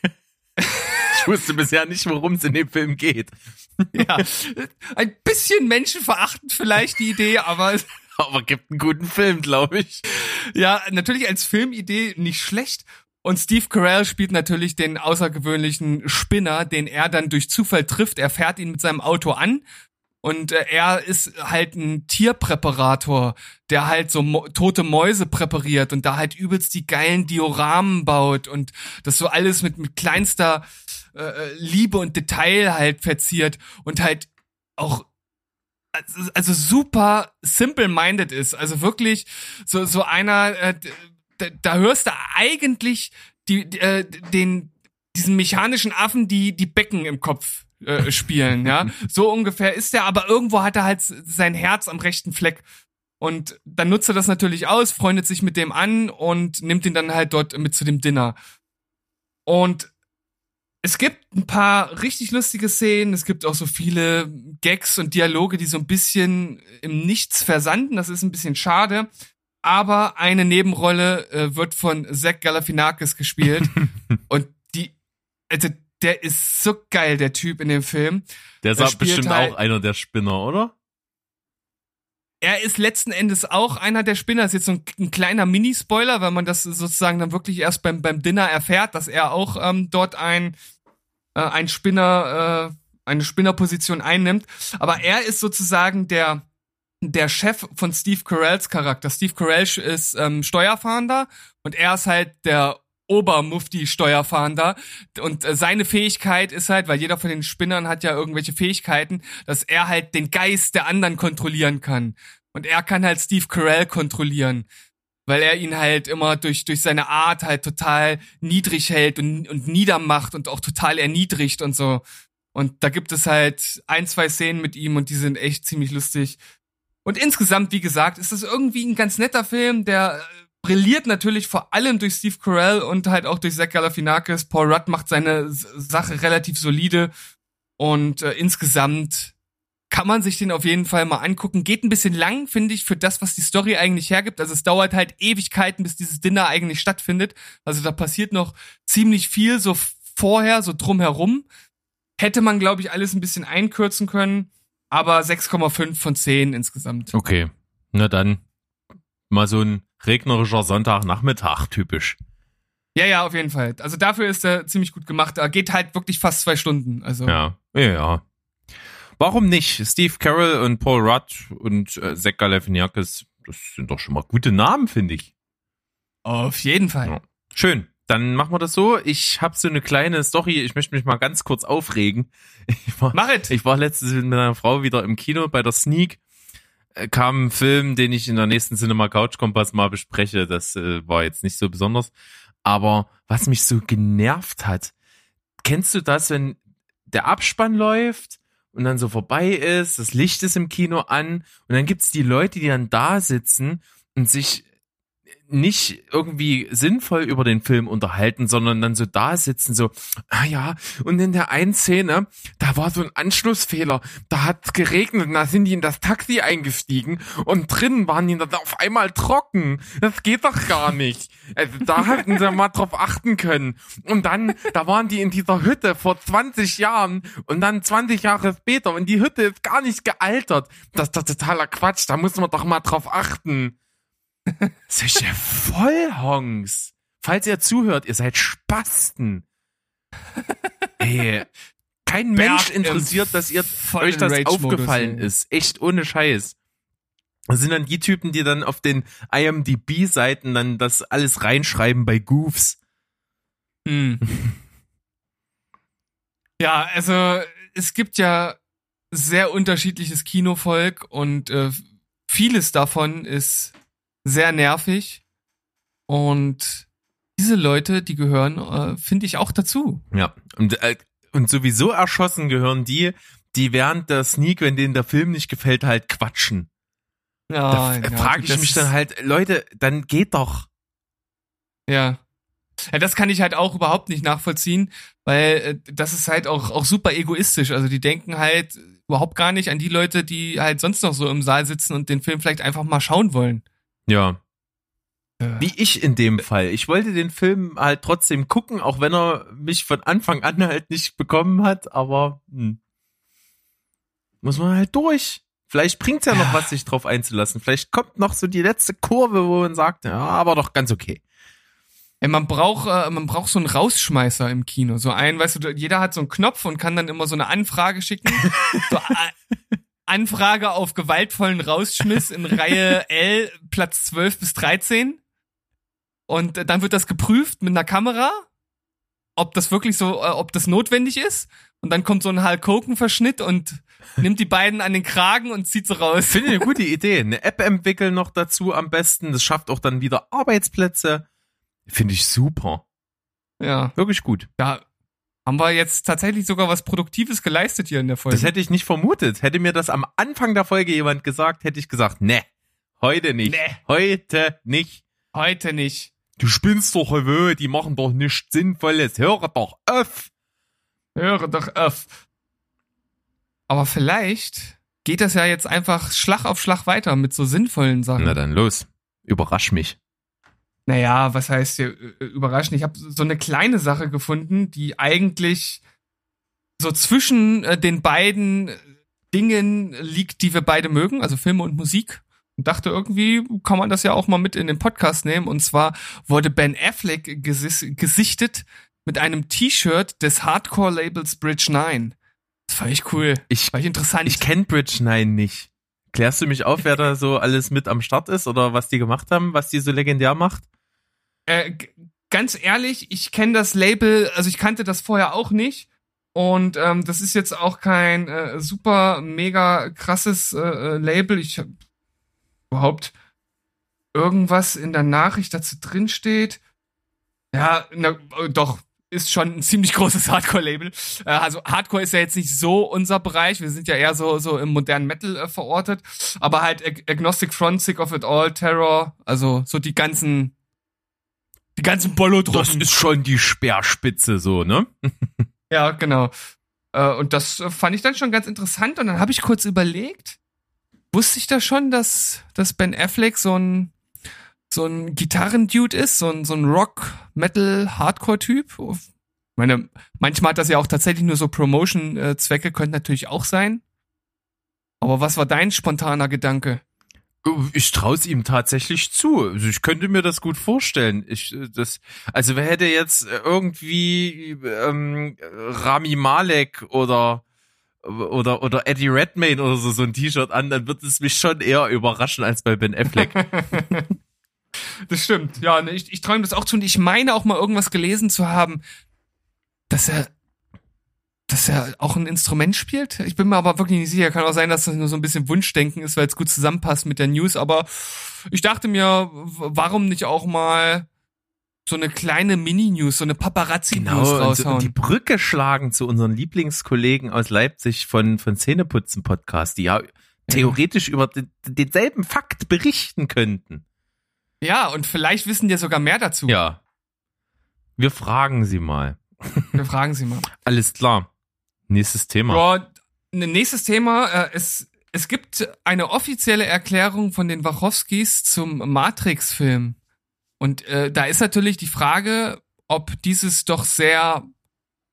Ich wusste bisher nicht, worum es in dem Film geht. Ja, ein bisschen menschenverachtend vielleicht die Idee, aber Aber gibt einen guten Film, glaube ich. ja, natürlich als Filmidee nicht schlecht. Und Steve Carell spielt natürlich den außergewöhnlichen Spinner, den er dann durch Zufall trifft. Er fährt ihn mit seinem Auto an und äh, er ist halt ein Tierpräparator, der halt so tote Mäuse präpariert und da halt übelst die geilen Dioramen baut und das so alles mit, mit kleinster äh, Liebe und Detail halt verziert und halt auch also, also super simple-minded ist. Also wirklich so, so einer, äh, da, da hörst du eigentlich die, die, äh, den, diesen mechanischen Affen, die die Becken im Kopf äh, spielen, ja. So ungefähr ist er, aber irgendwo hat er halt sein Herz am rechten Fleck. Und dann nutzt er das natürlich aus, freundet sich mit dem an und nimmt ihn dann halt dort mit zu dem Dinner. Und es gibt ein paar richtig lustige Szenen, es gibt auch so viele Gags und Dialoge, die so ein bisschen im Nichts versanden, das ist ein bisschen schade. Aber eine Nebenrolle äh, wird von Zach Galifianakis gespielt und die, also der ist so geil, der Typ in dem Film. Der Er ist bestimmt halt- auch einer der Spinner, oder? Er ist letzten Endes auch einer der Spinner. Das ist jetzt so ein, ein kleiner Mini-Spoiler, weil man das sozusagen dann wirklich erst beim, beim Dinner erfährt, dass er auch ähm, dort ein, äh, ein Spinner, äh, eine Spinnerposition einnimmt. Aber er ist sozusagen der, der Chef von Steve Carells Charakter. Steve Carell ist ähm, Steuerfahnder und er ist halt der Obermufti-Steuerfahnder. Und äh, seine Fähigkeit ist halt, weil jeder von den Spinnern hat ja irgendwelche Fähigkeiten, dass er halt den Geist der anderen kontrollieren kann. Und er kann halt Steve Carell kontrollieren. Weil er ihn halt immer durch, durch seine Art halt total niedrig hält und, und niedermacht und auch total erniedrigt und so. Und da gibt es halt ein, zwei Szenen mit ihm und die sind echt ziemlich lustig. Und insgesamt, wie gesagt, ist das irgendwie ein ganz netter Film, der äh, brilliert natürlich vor allem durch Steve Carell und halt auch durch Zach Galifianakis. Paul Rudd macht seine Sache relativ solide und äh, insgesamt kann man sich den auf jeden Fall mal angucken. Geht ein bisschen lang, finde ich, für das, was die Story eigentlich hergibt. Also es dauert halt Ewigkeiten, bis dieses Dinner eigentlich stattfindet. Also da passiert noch ziemlich viel so vorher, so drumherum. Hätte man, glaube ich, alles ein bisschen einkürzen können. Aber 6,5 von 10 insgesamt. Okay. Na dann, mal so ein regnerischer Sonntagnachmittag typisch. Ja, ja, auf jeden Fall. Also dafür ist er ziemlich gut gemacht. Er geht halt wirklich fast zwei Stunden. Also Ja, ja, ja. Warum nicht? Steve Carroll und Paul Rudd und äh, Zach Galifianakis, das sind doch schon mal gute Namen, finde ich. auf jeden Fall. Ja. Schön. Dann machen wir das so. Ich habe so eine kleine Story. Ich möchte mich mal ganz kurz aufregen. Ich war, Mach it. ich war letztens mit meiner Frau wieder im Kino bei der Sneak. Äh, Kam ein Film, den ich in der nächsten Cinema Couch Kompass mal bespreche. Das äh, war jetzt nicht so besonders. Aber was mich so genervt hat, kennst du das, wenn der Abspann läuft und dann so vorbei ist, das Licht ist im Kino an und dann gibt's die Leute, die dann da sitzen und sich nicht irgendwie sinnvoll über den Film unterhalten, sondern dann so da sitzen, so, ah ja, und in der einen Szene, da war so ein Anschlussfehler, da hat's geregnet und da sind die in das Taxi eingestiegen und drinnen waren die dann auf einmal trocken. Das geht doch gar nicht. Also da hätten sie mal drauf achten können. Und dann, da waren die in dieser Hütte vor 20 Jahren und dann 20 Jahre später und die Hütte ist gar nicht gealtert. Das ist doch totaler Quatsch, da muss man doch mal drauf achten. Solche Vollhongs. Falls ihr zuhört, ihr seid Spasten. Ey, kein Mensch interessiert, dass ihr euch das Rage-Modus, aufgefallen ist. Echt ohne Scheiß. Das sind dann die Typen, die dann auf den IMDb-Seiten dann das alles reinschreiben bei Goofs. Hm. ja, also es gibt ja sehr unterschiedliches Kinovolk und äh, vieles davon ist sehr nervig. Und diese Leute, die gehören, äh, finde ich auch dazu. Ja. Und, äh, und sowieso erschossen gehören die, die während der Sneak, wenn denen der Film nicht gefällt, halt quatschen. Da Ja, ja, frage ich mich dann halt, Leute, dann geht doch. Ja. Ja, das kann ich halt auch überhaupt nicht nachvollziehen, weil äh, das ist halt auch, auch super egoistisch. Also die denken halt überhaupt gar nicht an die Leute, die halt sonst noch so im Saal sitzen und den Film vielleicht einfach mal schauen wollen. Ja. Ja. Wie ich in dem Fall. Ich wollte den Film halt trotzdem gucken, auch wenn er mich von Anfang an halt nicht bekommen hat, aber hm. muss man halt durch. Vielleicht bringt's ja noch was, sich drauf einzulassen. Vielleicht kommt noch so die letzte Kurve, wo man sagt, ja, aber doch ganz okay. Ey, man braucht, äh, man braucht so einen Rausschmeißer im Kino. So einen, weißt du, jeder hat so einen Knopf und kann dann immer so eine Anfrage schicken. so, A- Anfrage auf gewaltvollen Rausschmiss in Reihe L, Platz 12 bis 13. Und dann wird das geprüft mit einer Kamera, ob das wirklich so, äh, ob das notwendig ist. Und dann kommt so ein Hulk Hogan Verschnitt und nimmt die beiden an den Kragen und zieht sie raus. Finde ich eine gute Idee. Eine App entwickeln noch dazu am besten. Das schafft auch dann wieder Arbeitsplätze. Finde ich super. Ja, Wirklich gut. da haben wir jetzt tatsächlich sogar was Produktives geleistet hier in der Folge. Das hätte ich nicht vermutet. Hätte mir das am Anfang der Folge jemand gesagt, hätte ich gesagt, ne, heute nicht. Nee. Heute nicht. Heute nicht. Du spinnst doch, Höhe, die machen doch nichts Sinnvolles. Höre doch auf. Höre doch auf. Aber vielleicht geht das ja jetzt einfach Schlag auf Schlag weiter mit so sinnvollen Sachen. Na dann los. Überrasch mich. Naja, was heißt hier äh, überraschen? Ich habe so eine kleine Sache gefunden, die eigentlich so zwischen äh, den beiden Dingen liegt, die wir beide mögen, also Filme und Musik. Und dachte irgendwie, kann man das ja auch mal mit in den Podcast nehmen. Und zwar wurde Ben Affleck gesis gesichtet mit einem T-Shirt des Hardcore-Labels Bridge 9. Das fand ich cool. Ich, Fand ich interessant. ich kenne Bridge 9 nicht. Klärst du mich auf, wer da so alles mit am Start ist oder was die gemacht haben, was die so legendär macht? Äh, ganz ehrlich, ich kenne das Label, also ich kannte das vorher auch nicht. Und ähm, das ist jetzt auch kein äh, super mega krasses äh, äh, Label. Ich hab überhaupt irgendwas in der Nachricht dazu drin steht. Ja, na, äh, doch, ist schon ein ziemlich großes Hardcore-Label. Äh, also Hardcore ist ja jetzt nicht so unser Bereich. Wir sind ja eher so so im modernen Metal äh, verortet. Aber halt Ag Agnostic Front, Sick of It All, Terror, also so die ganzen die ganzen bollo Das ist schon die Speerspitze so, ne? Ja, genau. Äh, und das äh, fand ich dann schon ganz interessant. Und dann habe ich kurz überlegt, wusste ich da schon, dass, dass Ben Affleck so ein, so ein Gitarrendude ist, so ein, so ein Rock, Metal, Hardcore-Typ? Ich meine, manchmal hat das ja auch tatsächlich nur so Promotion-Zwecke, könnte natürlich auch sein. Aber was war dein spontaner Gedanke? Ich traue es ihm tatsächlich zu. Also ich könnte mir das gut vorstellen. Ich, äh, das, also wer hätte jetzt irgendwie ähm, Rami Malek oder oder oder Eddie Redmayne oder so so ein T-Shirt an, dann wird es mich schon eher überraschen als bei Ben Affleck. Das stimmt. Ja, ne, ich, ich träume das auch zu und ich meine auch mal irgendwas gelesen zu haben, dass er dass er auch ein Instrument spielt. Ich bin mir aber wirklich nicht sicher. Kann auch sein, dass das nur so ein bisschen Wunschdenken ist, weil es gut zusammenpasst mit der News. Aber ich dachte mir, warum nicht auch mal so eine kleine Mini-News, so eine Paparazzi-News Genau, raushauen? und die Brücke schlagen zu unseren Lieblingskollegen aus Leipzig von, von Zähneputzen Podcast, die ja theoretisch über den, denselben Fakt berichten könnten. ja, und vielleicht wissen die sogar mehr dazu. Ja. Wir fragen sie mal. Wir fragen sie mal. Alles klar. Nächstes Thema. Ja, nächstes Thema. Äh, es, es gibt eine offizielle Erklärung von den Wachowskis zum Matrix-Film. Und äh, da ist natürlich die Frage, ob dieses doch sehr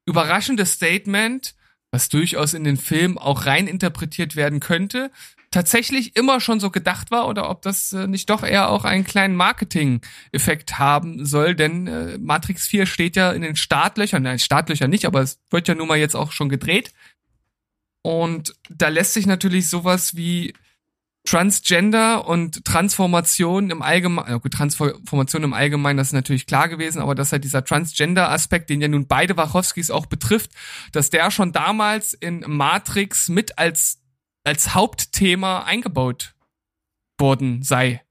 überraschende Statement, was durchaus in den Film auch rein interpretiert werden könnte, tatsächlich immer schon so gedacht war oder ob das äh, nicht doch eher auch einen kleinen Marketing-Effekt haben soll, denn äh, Matrix 4 steht ja in den Startlöchern, nein, Startlöchern nicht, aber es wird ja nun mal jetzt auch schon gedreht. Und da lässt sich natürlich sowas wie Transgender und Transformation im Allgemeinen, gut, Transformation im Allgemeinen, das ist natürlich klar gewesen, aber dass halt dieser Transgender-Aspekt, den ja nun beide Wachowskis auch betrifft, dass der schon damals in Matrix mit als, als Hauptthema eingebaut worden sei.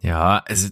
Ja, also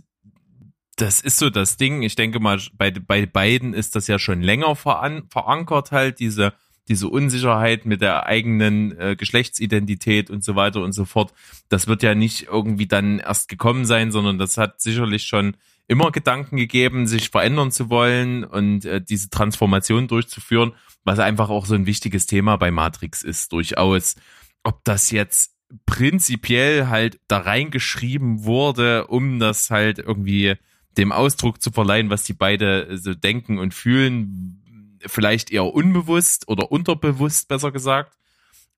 das ist so das Ding. Ich denke mal, bei, bei beiden ist das ja schon länger veran, verankert halt, diese, diese Unsicherheit mit der eigenen äh, Geschlechtsidentität und so weiter und so fort. Das wird ja nicht irgendwie dann erst gekommen sein, sondern das hat sicherlich schon immer Gedanken gegeben, sich verändern zu wollen und äh, diese Transformation durchzuführen, was einfach auch so ein wichtiges Thema bei Matrix ist, durchaus. Ob das jetzt prinzipiell halt da reingeschrieben wurde, um das halt irgendwie dem Ausdruck zu verleihen, was die beide so denken und fühlen, vielleicht eher unbewusst oder unterbewusst, besser gesagt.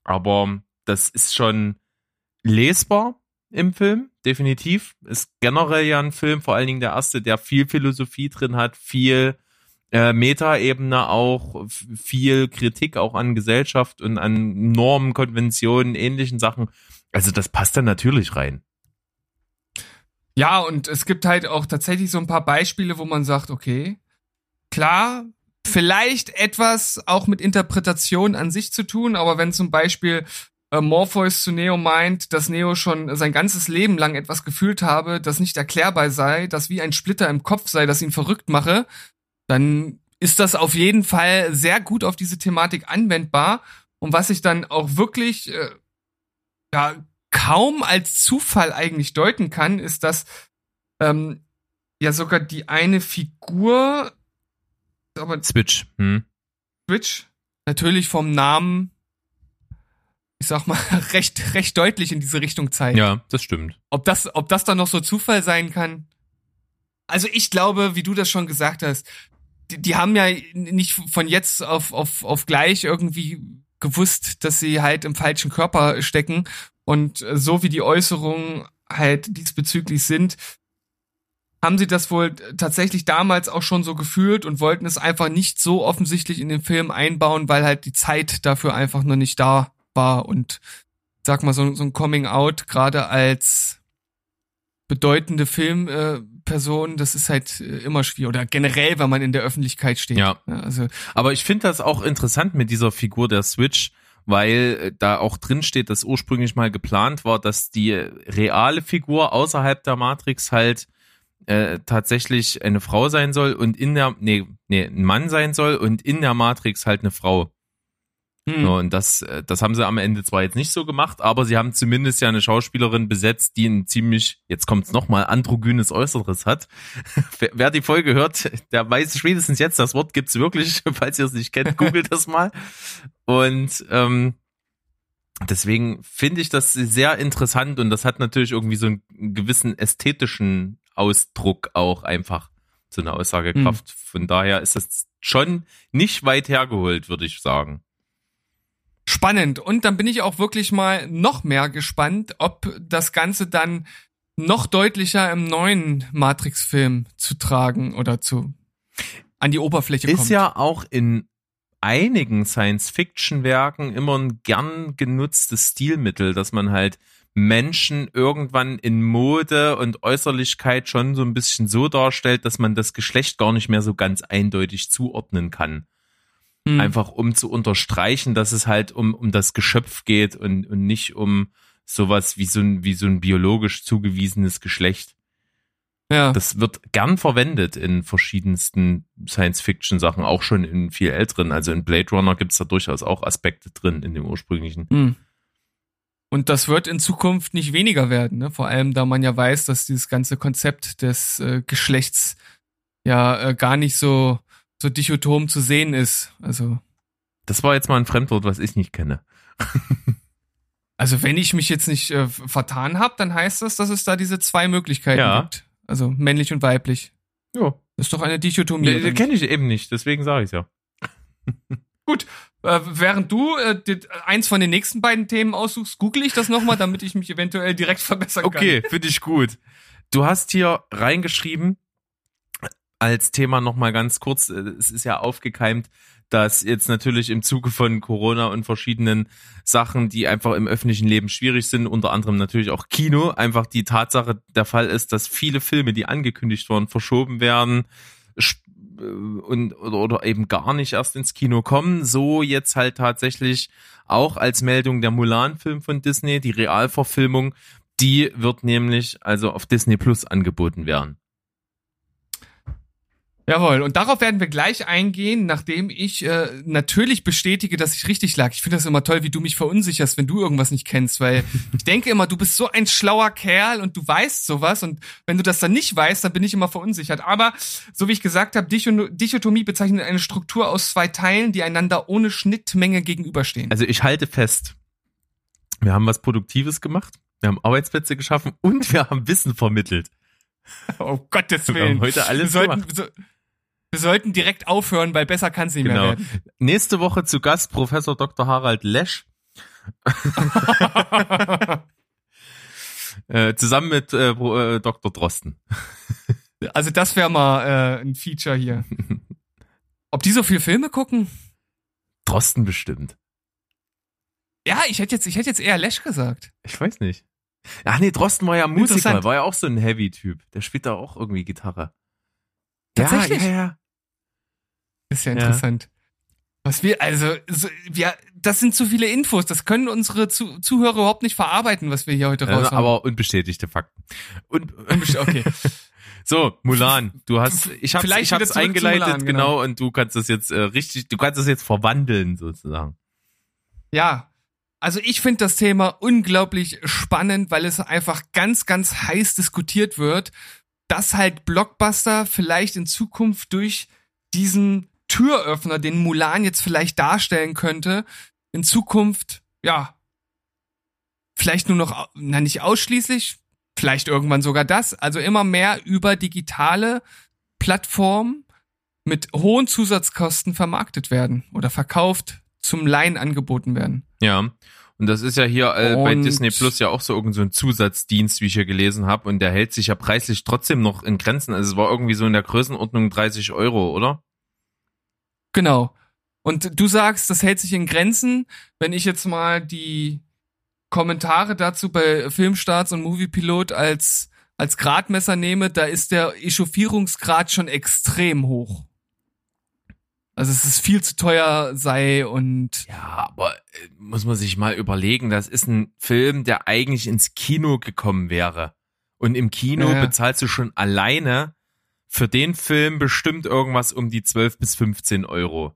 Aber das ist schon lesbar im Film, definitiv. Ist generell ja ein Film, vor allen Dingen der erste, der viel Philosophie drin hat, viel äh, Metaebene auch, viel Kritik auch an Gesellschaft und an Normen, Konventionen, ähnlichen Sachen. Also das passt dann natürlich rein. Ja, und es gibt halt auch tatsächlich so ein paar Beispiele, wo man sagt, okay, klar, vielleicht etwas auch mit Interpretation an sich zu tun, aber wenn zum Beispiel äh, Morpheus zu Neo meint, dass Neo schon sein ganzes Leben lang etwas gefühlt habe, das nicht erklärbar sei, das wie ein Splitter im Kopf sei, das ihn verrückt mache, dann ist das auf jeden Fall sehr gut auf diese Thematik anwendbar. Und was ich dann auch wirklich äh, ja, kaum als Zufall eigentlich deuten kann, ist, dass ähm, ja sogar die eine Figur, aber Switch. Hm? Switch natürlich vom Namen, ich sag mal, recht, recht deutlich in diese Richtung zeigt. Ja, das stimmt. Ob das, ob das dann noch so Zufall sein kann? Also ich glaube, wie du das schon gesagt hast, die, die haben ja nicht von jetzt auf, auf, auf gleich irgendwie gewusst, dass sie halt im falschen Körper stecken. Und äh, so wie die Äußerungen halt diesbezüglich sind, haben sie das wohl tatsächlich damals auch schon so gefühlt und wollten es einfach nicht so offensichtlich in den Film einbauen, weil halt die Zeit dafür einfach noch nicht da war. Und sag mal, so, so ein Coming Out, gerade als bedeutende Filmperson, das ist halt äh, immer schwierig. Oder generell, wenn man in der Öffentlichkeit steht. Ja. also Aber ich finde das auch interessant mit dieser Figur der Switch, weil äh, da auch drin steht, dass ursprünglich mal geplant war, dass die reale Figur außerhalb der Matrix halt äh, tatsächlich eine Frau sein soll und in der, nee, nee, ein Mann sein soll und in der Matrix halt eine Frau. Hm. Und das, äh, das haben sie am Ende zwar jetzt nicht so gemacht, aber sie haben zumindest ja eine Schauspielerin besetzt, die ein ziemlich, jetzt kommt's nochmal, androgynes Äußeres hat. wer, die Folge hört, der weiß spätestens jetzt, das Wort gibt's wirklich. Falls ihr es nicht kennt, googelt das mal. Und ähm, deswegen finde ich das sehr interessant und das hat natürlich irgendwie so einen gewissen ästhetischen Ausdruck auch einfach so eine Aussagekraft. Von daher ist das schon nicht weit hergeholt, würde ich sagen. Spannend. Und dann bin ich auch wirklich mal noch mehr gespannt, ob das Ganze dann noch deutlicher im neuen Matrix-Film zu tragen oder zu an die Oberfläche Ist kommt. ja auch in einigen Science-Fiction-Werken immer ein gern genutztes Stilmittel, dass man halt Menschen irgendwann in Mode und Äußerlichkeit schon so ein bisschen so darstellt, dass man das Geschlecht gar nicht mehr so ganz eindeutig zuordnen kann. Hm. Einfach um zu unterstreichen, dass es halt um, um das Geschöpf geht und, und nicht um sowas wie so ein, wie so ein biologisch zugewiesenes Geschlecht. ja. Das wird gern verwendet in verschiedensten Science-Fiction-Sachen, auch schon in viel älteren. Also in Blade Runner gibt's da durchaus auch Aspekte drin in dem ursprünglichen. Hm. Und das wird in Zukunft nicht weniger werden, ne? Vor allem, da man ja weiß, dass dieses ganze Konzept des äh, Geschlechts ja äh, gar nicht so so dichotom zu sehen ist. Also Das war jetzt mal ein Fremdwort, was ich nicht kenne. also wenn ich mich jetzt nicht äh, vertan habe, dann heißt das, dass es da diese zwei Möglichkeiten Ja. gibt. Also männlich und weiblich. Ja. Das ist doch eine Dichotomie. Nicht? kenne ich eben nicht, deswegen sage ich ja. Gut, äh, während du äh, die, eins von den nächsten beiden Themen aussuchst, google ich das nochmal, damit ich mich eventuell direkt verbessern kann. Okay, finde ich gut. Du hast hier reingeschrieben, als Thema nochmal ganz kurz, äh, es ist ja aufgekeimt, dass jetzt natürlich im Zuge von Corona und verschiedenen Sachen, die einfach im öffentlichen Leben schwierig sind, unter anderem natürlich auch Kino, einfach die Tatsache der Fall ist, dass viele Filme, die angekündigt wurden, verschoben werden äh, und oder, oder eben gar nicht erst ins Kino kommen. So jetzt halt tatsächlich auch als Meldung der Mulan-Film von Disney, die Realverfilmung, die wird nämlich also auf Disney Plus angeboten werden. Jawohl, und darauf werden wir gleich eingehen, nachdem ich äh, natürlich bestätige, dass ich richtig lag. Ich finde das immer toll, wie du mich verunsicherst, wenn du irgendwas nicht kennst, weil ich denke immer, du bist so ein schlauer Kerl und du weißt sowas und wenn du das dann nicht weißt, dann bin ich immer verunsichert. Aber so wie ich gesagt habe, Dicho Dichotomie bezeichnet eine Struktur aus zwei Teilen, die einander ohne Schnittmenge gegenüberstehen. Also ich halte fest, wir haben was Produktives gemacht, wir haben Arbeitsplätze geschaffen und wir haben Wissen vermittelt. oh Gottes Wir Willen. haben heute wir, alles sollten, gemacht. so, wir sollten direkt aufhören, weil besser kann es nicht mehr Genau. werden. Nächste Woche zu Gast Professor Dr. Harald Lesch. äh, zusammen mit äh, äh, Dr. Drosten. Also das wäre mal äh, ein Feature hier. Ob die so viel Filme gucken? Drosten bestimmt. Ja, ich hätte jetzt, ich hätte jetzt eher Lesch gesagt. Ich weiß nicht. Ach nee, Drosten war ja Musiker, war ja auch so ein Heavy-Typ. Der spielt da auch irgendwie Gitarre. Tatsächlich? Ja, ja, ja. Ist ja Ja. interessant. Was wir, also, so, wir, das sind zu viele Infos. Das können unsere Zu Zuhörer überhaupt nicht verarbeiten, was wir hier heute Ja, raushauen. aber unbestätigte Fakten. Und okay. so, Mulan, du hast, ich Vielleicht ich hab's eingeleitet, Mulan, genau. genau. und du kannst das jetzt äh, richtig, du kannst das jetzt verwandeln sozusagen. Ja. Also ich finde das Thema unglaublich spannend, weil es einfach ganz, ganz heiß diskutiert wird, dass halt Blockbuster vielleicht in Zukunft durch diesen Türöffner, den Mulan jetzt vielleicht darstellen könnte, in Zukunft, ja, vielleicht nur noch, na nicht ausschließlich, vielleicht irgendwann sogar das, also immer mehr über digitale Plattformen mit hohen Zusatzkosten vermarktet werden oder verkauft zum Laien angeboten werden. Ja. Und das ist ja hier äh, bei Disney Plus ja auch so irgend so ein Zusatzdienst, wie ich hier gelesen habe. Und der hält sich ja preislich trotzdem noch in Grenzen. Also es war irgendwie so in der Größenordnung 30 Euro, oder? Genau. Und du sagst, das hält sich in Grenzen. Wenn ich jetzt mal die Kommentare dazu bei Filmstarts und Moviepilot als, als Gradmesser nehme, da ist der Echauffierungsgrad schon extrem hoch. Also es ist viel zu teuer sei und Ja, aber äh, muss man sich mal überlegen, das ist ein Film, der eigentlich ins Kino gekommen wäre. Und im Kino Ja, ja. bezahlst du schon alleine für den Film bestimmt irgendwas um die 12 bis 15 Euro.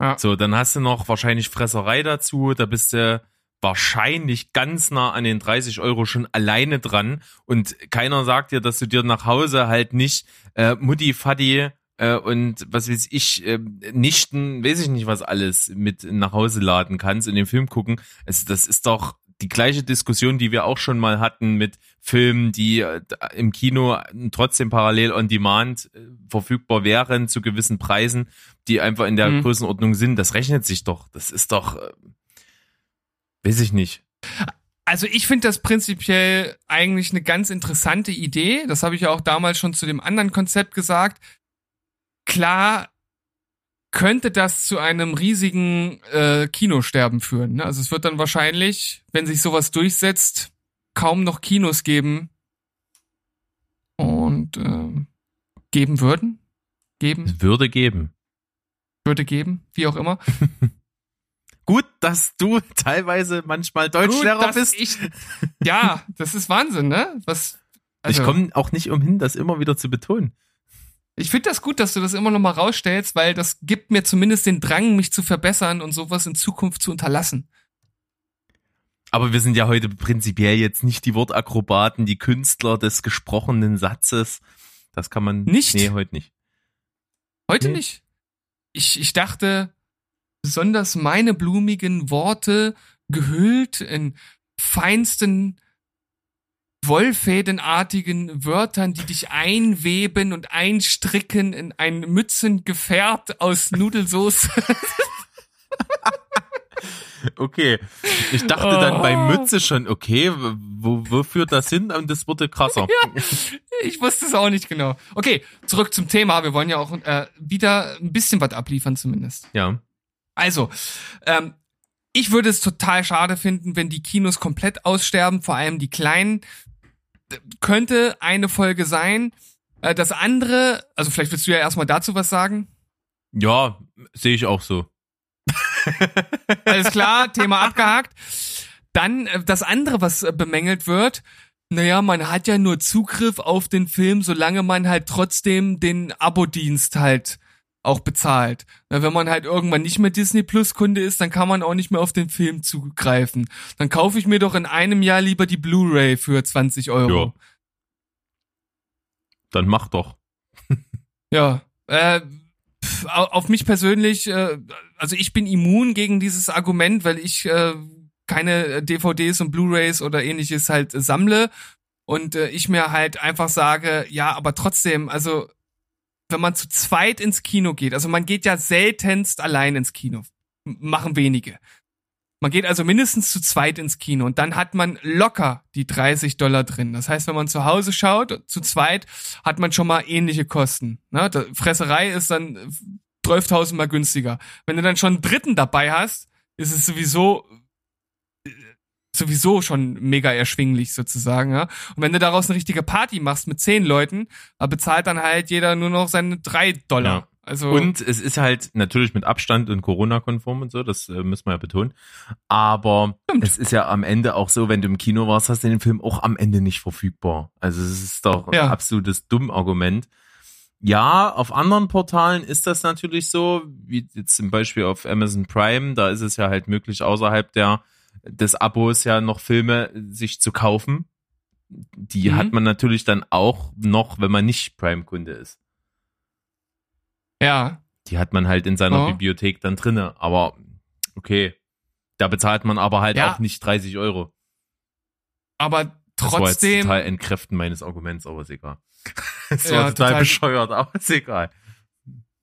Ja. So, dann hast du noch wahrscheinlich Fresserei dazu, da bist du wahrscheinlich ganz nah an den 30 Euro schon alleine dran und keiner sagt dir, dass du dir nach Hause halt nicht äh, Mutti, Fadi äh, und was weiß ich, äh, Nichten, weiß ich nicht was alles mit nach Hause laden kannst und den Film gucken. Also das ist doch die gleiche Diskussion, die wir auch schon mal hatten mit Filmen, die äh, im Kino trotzdem parallel on demand äh, verfügbar wären zu gewissen Preisen, die einfach in der Mhm. Größenordnung sind. Das rechnet sich doch. Das ist doch, äh, weiß ich nicht. Also ich finde das prinzipiell eigentlich eine ganz interessante Idee. Das habe ich ja auch damals schon zu dem anderen Konzept gesagt. Klar könnte das zu einem riesigen äh, Kinosterben führen. Ne? Also es wird dann wahrscheinlich, wenn sich sowas durchsetzt, kaum noch Kinos geben und äh, geben würden. Geben, Es würde geben. würde geben, wie auch immer. Gut, dass du teilweise manchmal Deutschlehrer Gut, bist. Ich, ja, das ist Wahnsinn, ne? Was, also, ich komme auch nicht umhin, das immer wieder zu betonen. Ich finde das gut, dass du das immer noch mal rausstellst, weil das gibt mir zumindest den Drang, mich zu verbessern und sowas in Zukunft zu unterlassen. Aber wir sind ja heute prinzipiell jetzt nicht die Wortakrobaten, die Künstler des gesprochenen Satzes. Das kann man. Nicht? Nee, heute nicht. Heute Nee. nicht. Ich, ich dachte, besonders meine blumigen Worte, gehüllt in feinsten, wollfädenartigen Wörtern, die dich einweben und einstricken in ein Mützengefährt aus Nudelsauce. Okay. Ich dachte dann bei Oh. Mütze schon, okay, wo, wo führt das hin? Und das wurde krasser. Ich wusste es auch nicht genau. Okay, zurück zum Thema. Wir wollen ja auch äh, wieder ein bisschen was abliefern zumindest. ja. Also, ähm, ich würde es total schade finden, wenn die Kinos komplett aussterben, vor allem die kleinen. Könnte eine Folge sein. Äh, das andere, also vielleicht willst du ja erstmal dazu was sagen. Ja, sehe ich auch so. Alles klar, Thema abgehakt. Dann äh, das andere, was äh, bemängelt wird. Naja, man hat ja nur Zugriff auf den Film, solange man halt trotzdem den Abo-Dienst halt auch bezahlt. Na, wenn man halt irgendwann nicht mehr Disney Plus Kunde ist, dann kann man auch nicht mehr auf den Film zugreifen. Dann kaufe ich mir doch in einem Jahr lieber die Blu-ray für 20 Euro. Ja. Dann mach doch. Ja, äh, pf, au- auf mich persönlich, äh, also ich bin immun gegen dieses Argument, weil ich äh, keine DVDs und Blu-rays oder ähnliches halt sammle und äh, ich mir halt einfach sage, ja, aber trotzdem, also wenn man zu zweit ins Kino geht, also man geht ja seltenst allein ins Kino, machen wenige. Man geht also mindestens zu zweit ins Kino und dann hat man locker die 30 Dollar drin. Das heißt, wenn man zu Hause schaut, zu zweit, hat man schon mal ähnliche Kosten. Ne? Fresserei ist dann 12.000 mal günstiger. Wenn du dann schon einen Dritten dabei hast, ist es sowieso sowieso schon mega erschwinglich sozusagen. Ja? Und wenn du daraus eine richtige Party machst mit zehn Leuten, bezahlt dann halt jeder nur noch seine drei Dollar. Ja. Also Und es ist halt natürlich mit Abstand und Corona-konform und so, das äh, müssen wir ja betonen. Aber Stimmt. es ist ja am Ende auch so, wenn du im Kino warst, hast du den Film auch am Ende nicht verfügbar. Also es ist doch ein Ja. absolutes Dumm-Argument. Ja, auf anderen Portalen ist das natürlich so, wie jetzt zum Beispiel auf Amazon Prime, da ist es ja halt möglich, außerhalb der, des Abos ja noch Filme sich zu kaufen. Die Mhm. hat man natürlich dann auch noch, wenn man nicht Prime-Kunde ist. ja, Die hat man halt in seiner Ja. Bibliothek dann drinne. Aber okay, da bezahlt man aber halt Ja. auch nicht 30 Euro. aber Das war jetzt trotzdem, total entkräften meines Arguments, aber ist egal. Das Ja, war total, total. bescheuert, aber ist egal.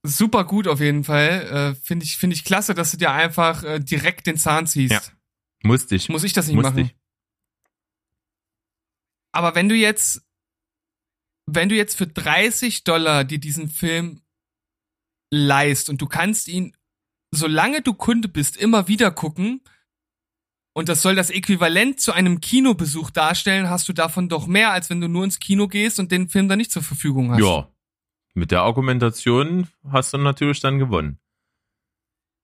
super gut auf jeden Fall. Äh, Finde ich, finde ich klasse, dass du dir einfach äh, direkt den Zahn ziehst. Ja. Musste ich. Muss ich das nicht Musste machen? ich. Aber wenn du jetzt, wenn du jetzt für 30 Dollar dir diesen Film leist und du kannst ihn, solange du Kunde bist, immer wieder gucken und das soll das Äquivalent zu einem Kinobesuch darstellen, hast du davon doch mehr, als wenn du nur ins Kino gehst und den Film dann nicht zur Verfügung hast. Ja. Mit der Argumentation hast du natürlich dann gewonnen.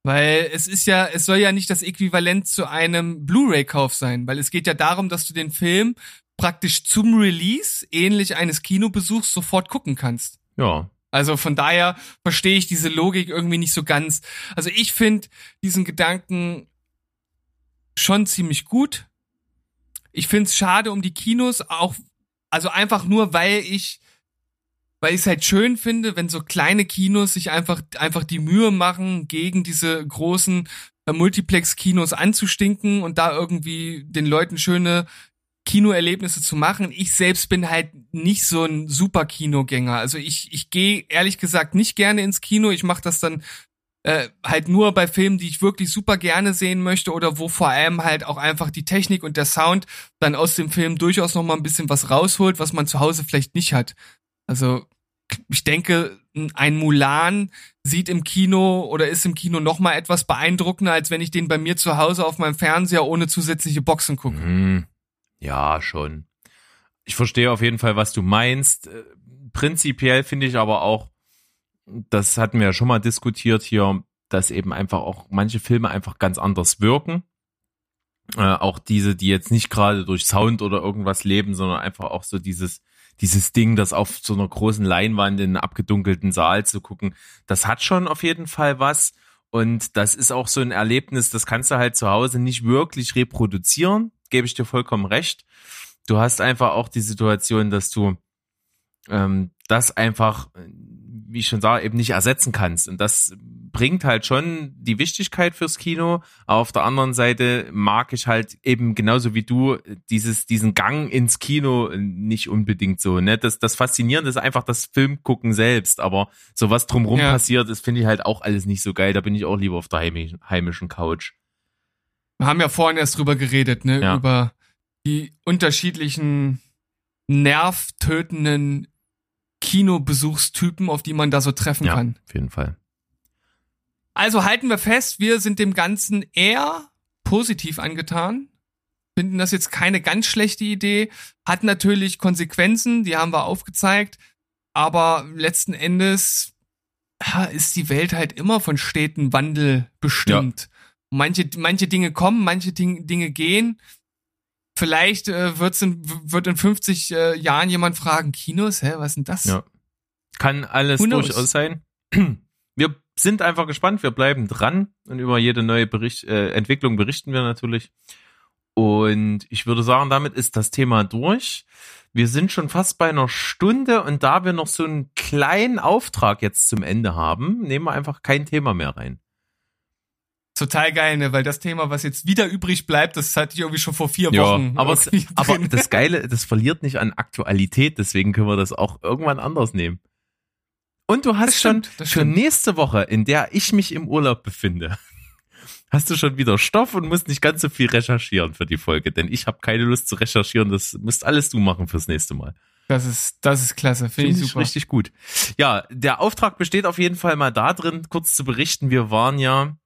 Weil es ist ja, es soll ja nicht das Äquivalent zu einem Blu-ray-Kauf sein, weil es geht ja darum, dass du den Film praktisch zum Release, ähnlich eines Kinobesuchs, sofort gucken kannst. Ja. Also von daher verstehe ich diese Logik irgendwie nicht so ganz. Also ich finde diesen Gedanken schon ziemlich gut. Ich finde es schade um die Kinos, auch, also einfach nur, weil ich, weil ich es halt schön finde, wenn so kleine Kinos sich einfach, einfach die Mühe machen, gegen diese großen äh, Multiplex-Kinos anzustinken und da irgendwie den Leuten schöne Kinoerlebnisse zu machen. Ich selbst bin halt nicht so ein super Kinogänger. Also ich, ich gehe ehrlich gesagt nicht gerne ins Kino. Ich mache das dann äh, halt nur bei Filmen, die ich wirklich super gerne sehen möchte oder wo vor allem halt auch einfach die Technik und der Sound dann aus dem Film durchaus noch mal ein bisschen was rausholt, was man zu Hause vielleicht nicht hat. Also ich denke, ein Mulan sieht im Kino oder ist im Kino noch mal etwas beeindruckender, als wenn ich den bei mir zu Hause auf meinem Fernseher ohne zusätzliche Boxen gucke. Hm, ja, schon. Ich verstehe auf jeden Fall, was du meinst. Äh, Prinzipiell finde ich aber auch, das hatten wir ja schon mal diskutiert hier, dass eben einfach auch manche Filme einfach ganz anders wirken. Äh, auch diese, die jetzt nicht gerade durch Sound oder irgendwas leben, sondern einfach auch so dieses, dieses Ding, das auf so einer großen Leinwand in einem abgedunkelten Saal zu gucken, das hat schon auf jeden Fall was. Und das ist auch so ein Erlebnis, das kannst du halt zu Hause nicht wirklich reproduzieren, gebe ich dir vollkommen recht. Du hast einfach auch die Situation, dass du ähm, das einfach, wie ich schon sage, eben nicht ersetzen kannst. Und das bringt halt schon die Wichtigkeit fürs Kino. Aber auf der anderen Seite mag ich halt eben genauso wie du dieses, diesen Gang ins Kino nicht unbedingt so. Ne? Das, das Faszinierende ist einfach das Filmgucken selbst. Aber so was drumherum Ja. passiert, das finde ich halt auch alles nicht so geil. Da bin ich auch lieber auf der heimischen, heimischen Couch. Wir haben ja vorhin erst drüber geredet, ne? Ja. Über die unterschiedlichen nervtötenden Kinobesuchstypen, auf die man da so treffen Ja, kann. auf jeden Fall. Also halten wir fest, wir sind dem Ganzen eher positiv angetan. Finden das jetzt keine ganz schlechte Idee. Hat natürlich Konsequenzen, die haben wir aufgezeigt. Aber letzten Endes ja, ist die Welt halt immer von steten Wandel bestimmt. Manche, manche Dinge kommen, manche Ding, Dinge gehen. Vielleicht äh, wird's in, wird in 50 äh, Jahren jemand fragen, Kinos, hä, was ist denn das? Ja. Kann alles durchaus sein. Wir sind einfach gespannt, wir bleiben dran und über jede neue Bericht, äh, Entwicklung berichten wir natürlich. Und ich würde sagen, damit ist das Thema durch. Wir sind schon fast bei einer Stunde und da wir noch so einen kleinen Auftrag jetzt zum Ende haben, nehmen wir einfach kein Thema mehr rein. Total geil, ne? Weil das Thema, was jetzt wieder übrig bleibt, das hatte ich irgendwie schon vor vier Ja, Wochen. aber, es, aber das Geile, das verliert nicht an Aktualität, deswegen können wir das auch irgendwann anders nehmen. Und du hast Das schon stimmt, für stimmt. nächste Woche, in der ich mich im Urlaub befinde, hast du schon wieder Stoff und musst nicht ganz so viel recherchieren für die Folge, denn ich habe keine Lust zu recherchieren, das musst alles du machen fürs nächste Mal. Das ist, das ist klasse, finde Finde ich super. richtig gut. Ja, der Auftrag besteht auf jeden Fall mal da drin, kurz zu berichten. Wir waren ja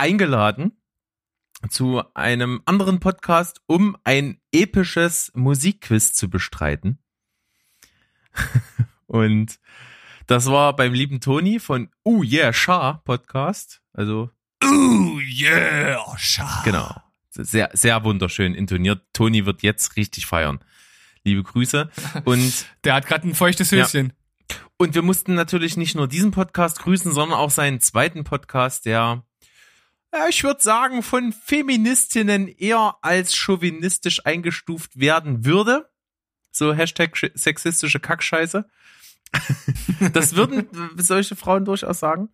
eingeladen zu einem anderen Podcast, um ein episches Musikquiz zu bestreiten. Und das war beim lieben Toni von Uh Yeah Sha Podcast. Also Ooh, yeah, schade. Genau. Sehr, sehr wunderschön intoniert. Toni wird jetzt richtig feiern. Liebe Grüße. Und Der hat gerade ein feuchtes Ja. Höschen. Und wir mussten natürlich nicht nur diesen Podcast grüßen, sondern auch seinen zweiten Podcast, der, ja, ich würde sagen, von Feministinnen eher als chauvinistisch eingestuft werden würde. So Hashtag sch- sexistische Kackscheiße. das würden solche Frauen durchaus sagen.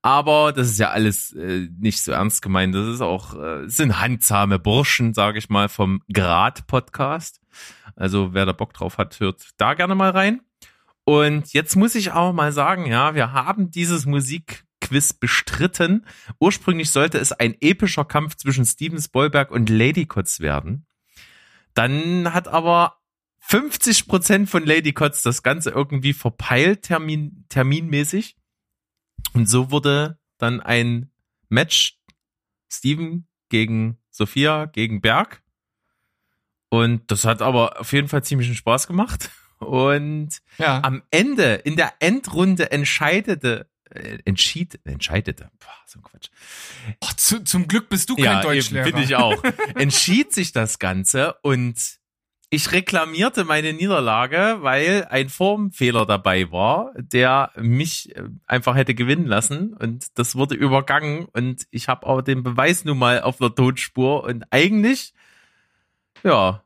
Aber das ist ja alles äh, nicht so ernst gemeint. Das ist auch, äh, sind handsame Burschen, sage ich mal, vom Grad-Podcast. Also wer da Bock drauf hat, hört da gerne mal rein. Und jetzt muss ich auch mal sagen, ja, wir haben dieses Musikquiz bestritten. Ursprünglich sollte es ein epischer Kampf zwischen Steven Spielberg und Lady Kotz werden. Dann hat aber 50 Prozent von Lady Kotz das Ganze irgendwie verpeilt, termin, terminmäßig. Und so wurde dann ein Match Steven gegen Sophia gegen Berg. Und das hat aber auf jeden Fall ziemlichen Spaß gemacht. Und Ja. am Ende, in der Endrunde entscheidete, entschied, entscheidete, boah, so ein Quatsch. Oh, zu, zum Glück bist du kein Deutschlehrer. finde ich auch. Entschied sich das Ganze und ich reklamierte meine Niederlage, weil ein Formfehler dabei war, der mich äh, einfach hätte gewinnen lassen und das wurde übergangen und ich habe aber den Beweis nun mal auf der Tonspur und eigentlich, ja,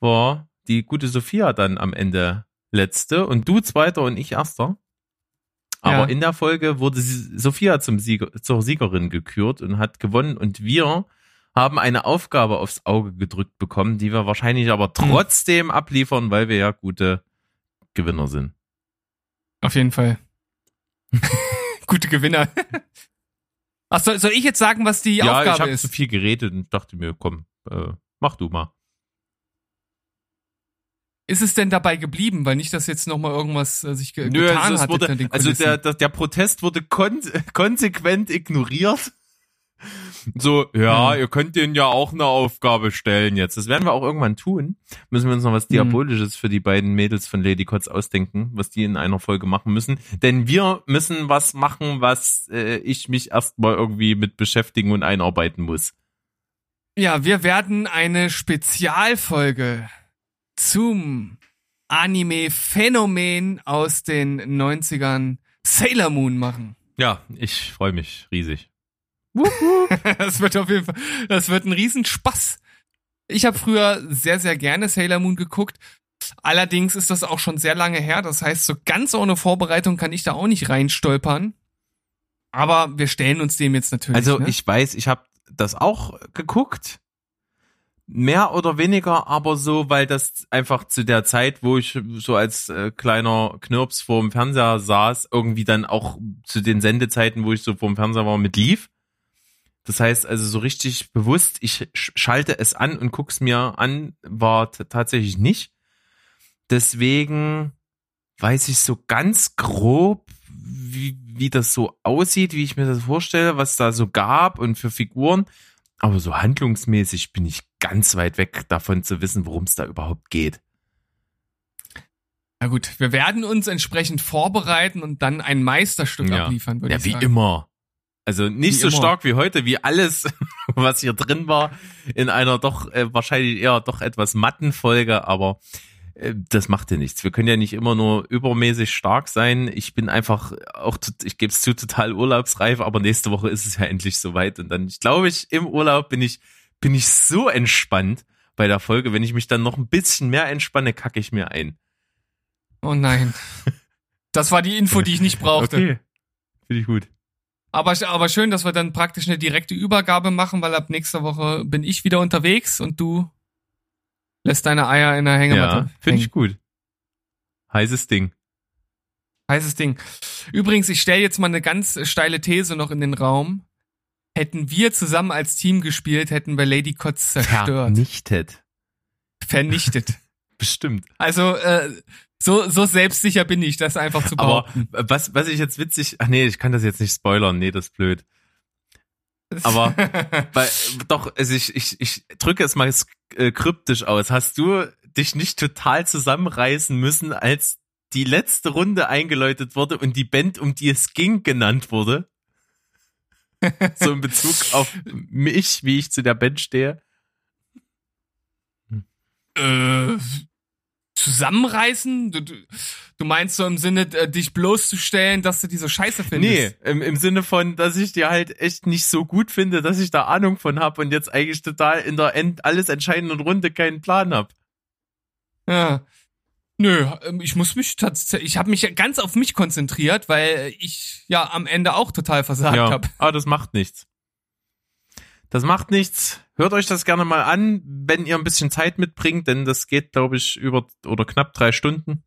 war die gute Sophia dann am Ende letzte und du zweiter und ich erster. Aber Ja. in der Folge wurde Sophia zum Sieger, zur Siegerin gekürt und hat gewonnen und wir haben eine Aufgabe aufs Auge gedrückt bekommen, die wir wahrscheinlich aber trotzdem abliefern, weil wir ja gute Gewinner sind. Auf jeden Fall. Gute Gewinner. Ach, soll, soll ich jetzt sagen, was die ja, ich Aufgabe habe zu ist? viel geredet und dachte mir, komm, äh, mach du mal. Ist es denn dabei geblieben? Weil nicht, dass jetzt noch mal irgendwas äh, sich ge Nö, getan also, hat wurde, also der, der, der Protest wurde kon konsequent ignoriert. So, ja, Hm. ihr könnt denen ja auch eine Aufgabe stellen jetzt. Das werden wir auch irgendwann tun. Müssen wir uns noch was Hm. Diabolisches für die beiden Mädels von Lady Kotz ausdenken, was die in einer Folge machen müssen. Denn wir müssen was machen, was äh, ich mich erstmal irgendwie mit beschäftigen und einarbeiten muss. Ja, wir werden eine Spezialfolge zum Anime-Phänomen aus den 90ern Sailor Moon machen. Ja, ich freue mich riesig. Das wird auf jeden Fall, das wird ein Riesenspaß. Ich habe früher sehr, sehr gerne Sailor Moon geguckt. Allerdings ist das auch schon sehr lange her. Das heißt, so ganz ohne Vorbereitung kann ich da auch nicht reinstolpern. Aber wir stellen uns dem jetzt natürlich. Also ne? ich weiß, ich habe das auch geguckt. Mehr oder weniger, aber so, weil das einfach zu der Zeit, wo ich so als äh, kleiner Knirps vorm Fernseher saß, irgendwie dann auch zu den Sendezeiten, wo ich so vorm Fernseher war, mit lief. Das heißt also so richtig bewusst, ich sch- schalte es an und guck's mir an, war tatsächlich nicht. Deswegen weiß ich so ganz grob, wie, wie das so aussieht, wie ich mir das vorstelle, was da so gab und für Figuren. Aber so handlungsmäßig bin ich ganz weit weg davon zu wissen, worum es da überhaupt geht. Na gut, wir werden uns entsprechend vorbereiten und dann ein Meisterstück Ja. abliefern, würde Ja, ich wie sagen. immer. Also nicht Wie so immer. stark wie heute, wie alles, was hier drin war, in einer doch äh, wahrscheinlich eher doch etwas matten Folge, aber äh, das macht ja nichts. Wir können ja nicht immer nur übermäßig stark sein. Ich bin einfach auch, ich gebe es zu, total urlaubsreif, aber nächste Woche ist es ja endlich soweit und dann, ich glaube, ich im Urlaub bin ich, bin ich so entspannt bei der Folge. Wenn ich mich dann noch ein bisschen mehr entspanne, kacke ich mir ein. Oh nein. Das war die Info, die ich nicht brauchte. Okay. Finde ich gut. Aber, aber schön, dass wir dann praktisch eine direkte Übergabe machen, weil ab nächster Woche bin ich wieder unterwegs und du lässt deine Eier in der Hängematte. Ja, finde ich gut. Heißes Ding. Heißes Ding. Übrigens, ich stelle jetzt mal eine ganz steile These noch in den Raum. Hätten wir zusammen als Team gespielt, hätten wir Lady Kotz zerstört, Vernichtet. vernichtet. Bestimmt. Also äh, so, so selbstsicher bin ich, das einfach zu Aber behaupten. was, was ich jetzt witzig, ach nee, ich kann das jetzt nicht spoilern, nee, das ist blöd. aber- Weil, doch, also ich, ich, ich drücke es mal äh, kryptisch aus. Hast du dich nicht total zusammenreißen müssen, als die letzte Runde eingeläutet wurde und die Band, um die es ging, genannt wurde? so in Bezug auf mich, wie ich zu der Band stehe. äh, zusammenreißen? Du, du, du meinst so im Sinne, äh, dich bloßzustellen, dass du diese Scheiße findest? Nee, im, im Sinne von, dass ich die halt echt nicht so gut finde, dass ich da Ahnung von hab und jetzt eigentlich total in der End alles entscheidenden Runde keinen Plan hab. Ja. Nö, ähm, ich muss mich tatsächlich, ich habe mich ganz auf mich konzentriert, weil ich ja am Ende auch total versagt ja, habe. aber das macht nichts. Das macht nichts. Hört euch das gerne mal an, wenn ihr ein bisschen Zeit mitbringt, denn das geht, glaube ich, über oder knapp drei Stunden.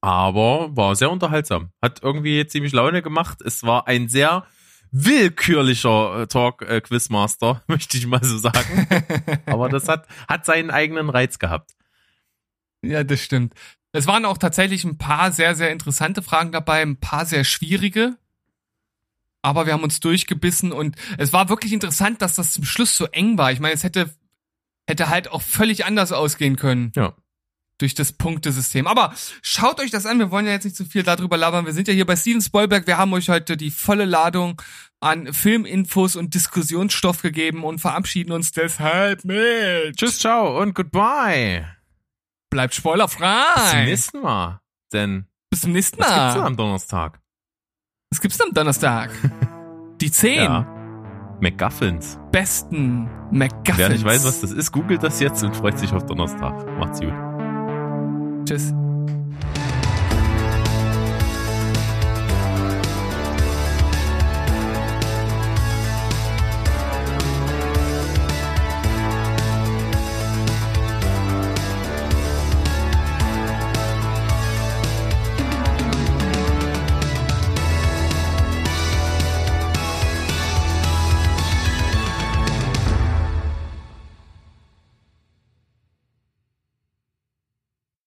Aber war sehr unterhaltsam. Hat irgendwie ziemlich Laune gemacht. Es war ein sehr willkürlicher äh, Talk äh, Quizmaster, möchte ich mal so sagen. Aber das hat, hat seinen eigenen Reiz gehabt. Ja, das stimmt. Es waren auch tatsächlich ein paar sehr, sehr interessante Fragen dabei, ein paar sehr schwierige. Aber wir haben uns durchgebissen und es war wirklich interessant, dass das zum Schluss so eng war. Ich meine, es hätte, hätte halt auch völlig anders ausgehen können. Ja. Durch das Punktesystem. Aber schaut euch das an. Wir wollen ja jetzt nicht zu viel darüber labern. Wir sind ja hier bei Steven Spoilberg. Wir haben euch heute die volle Ladung an Filminfos und Diskussionsstoff gegeben und verabschieden uns deshalb mit. Tschüss, ciao und goodbye. Bleibt spoilerfrei. Bis zum nächsten Mal. Denn Bis zum nächsten was gibt's denn Mal. am Donnerstag? Was gibt's denn am Donnerstag? Die zehn Ja. McGuffins. besten McGuffins. Wer nicht weiß, was das ist, googelt das jetzt und freut sich auf Donnerstag. Macht's gut. Tschüss.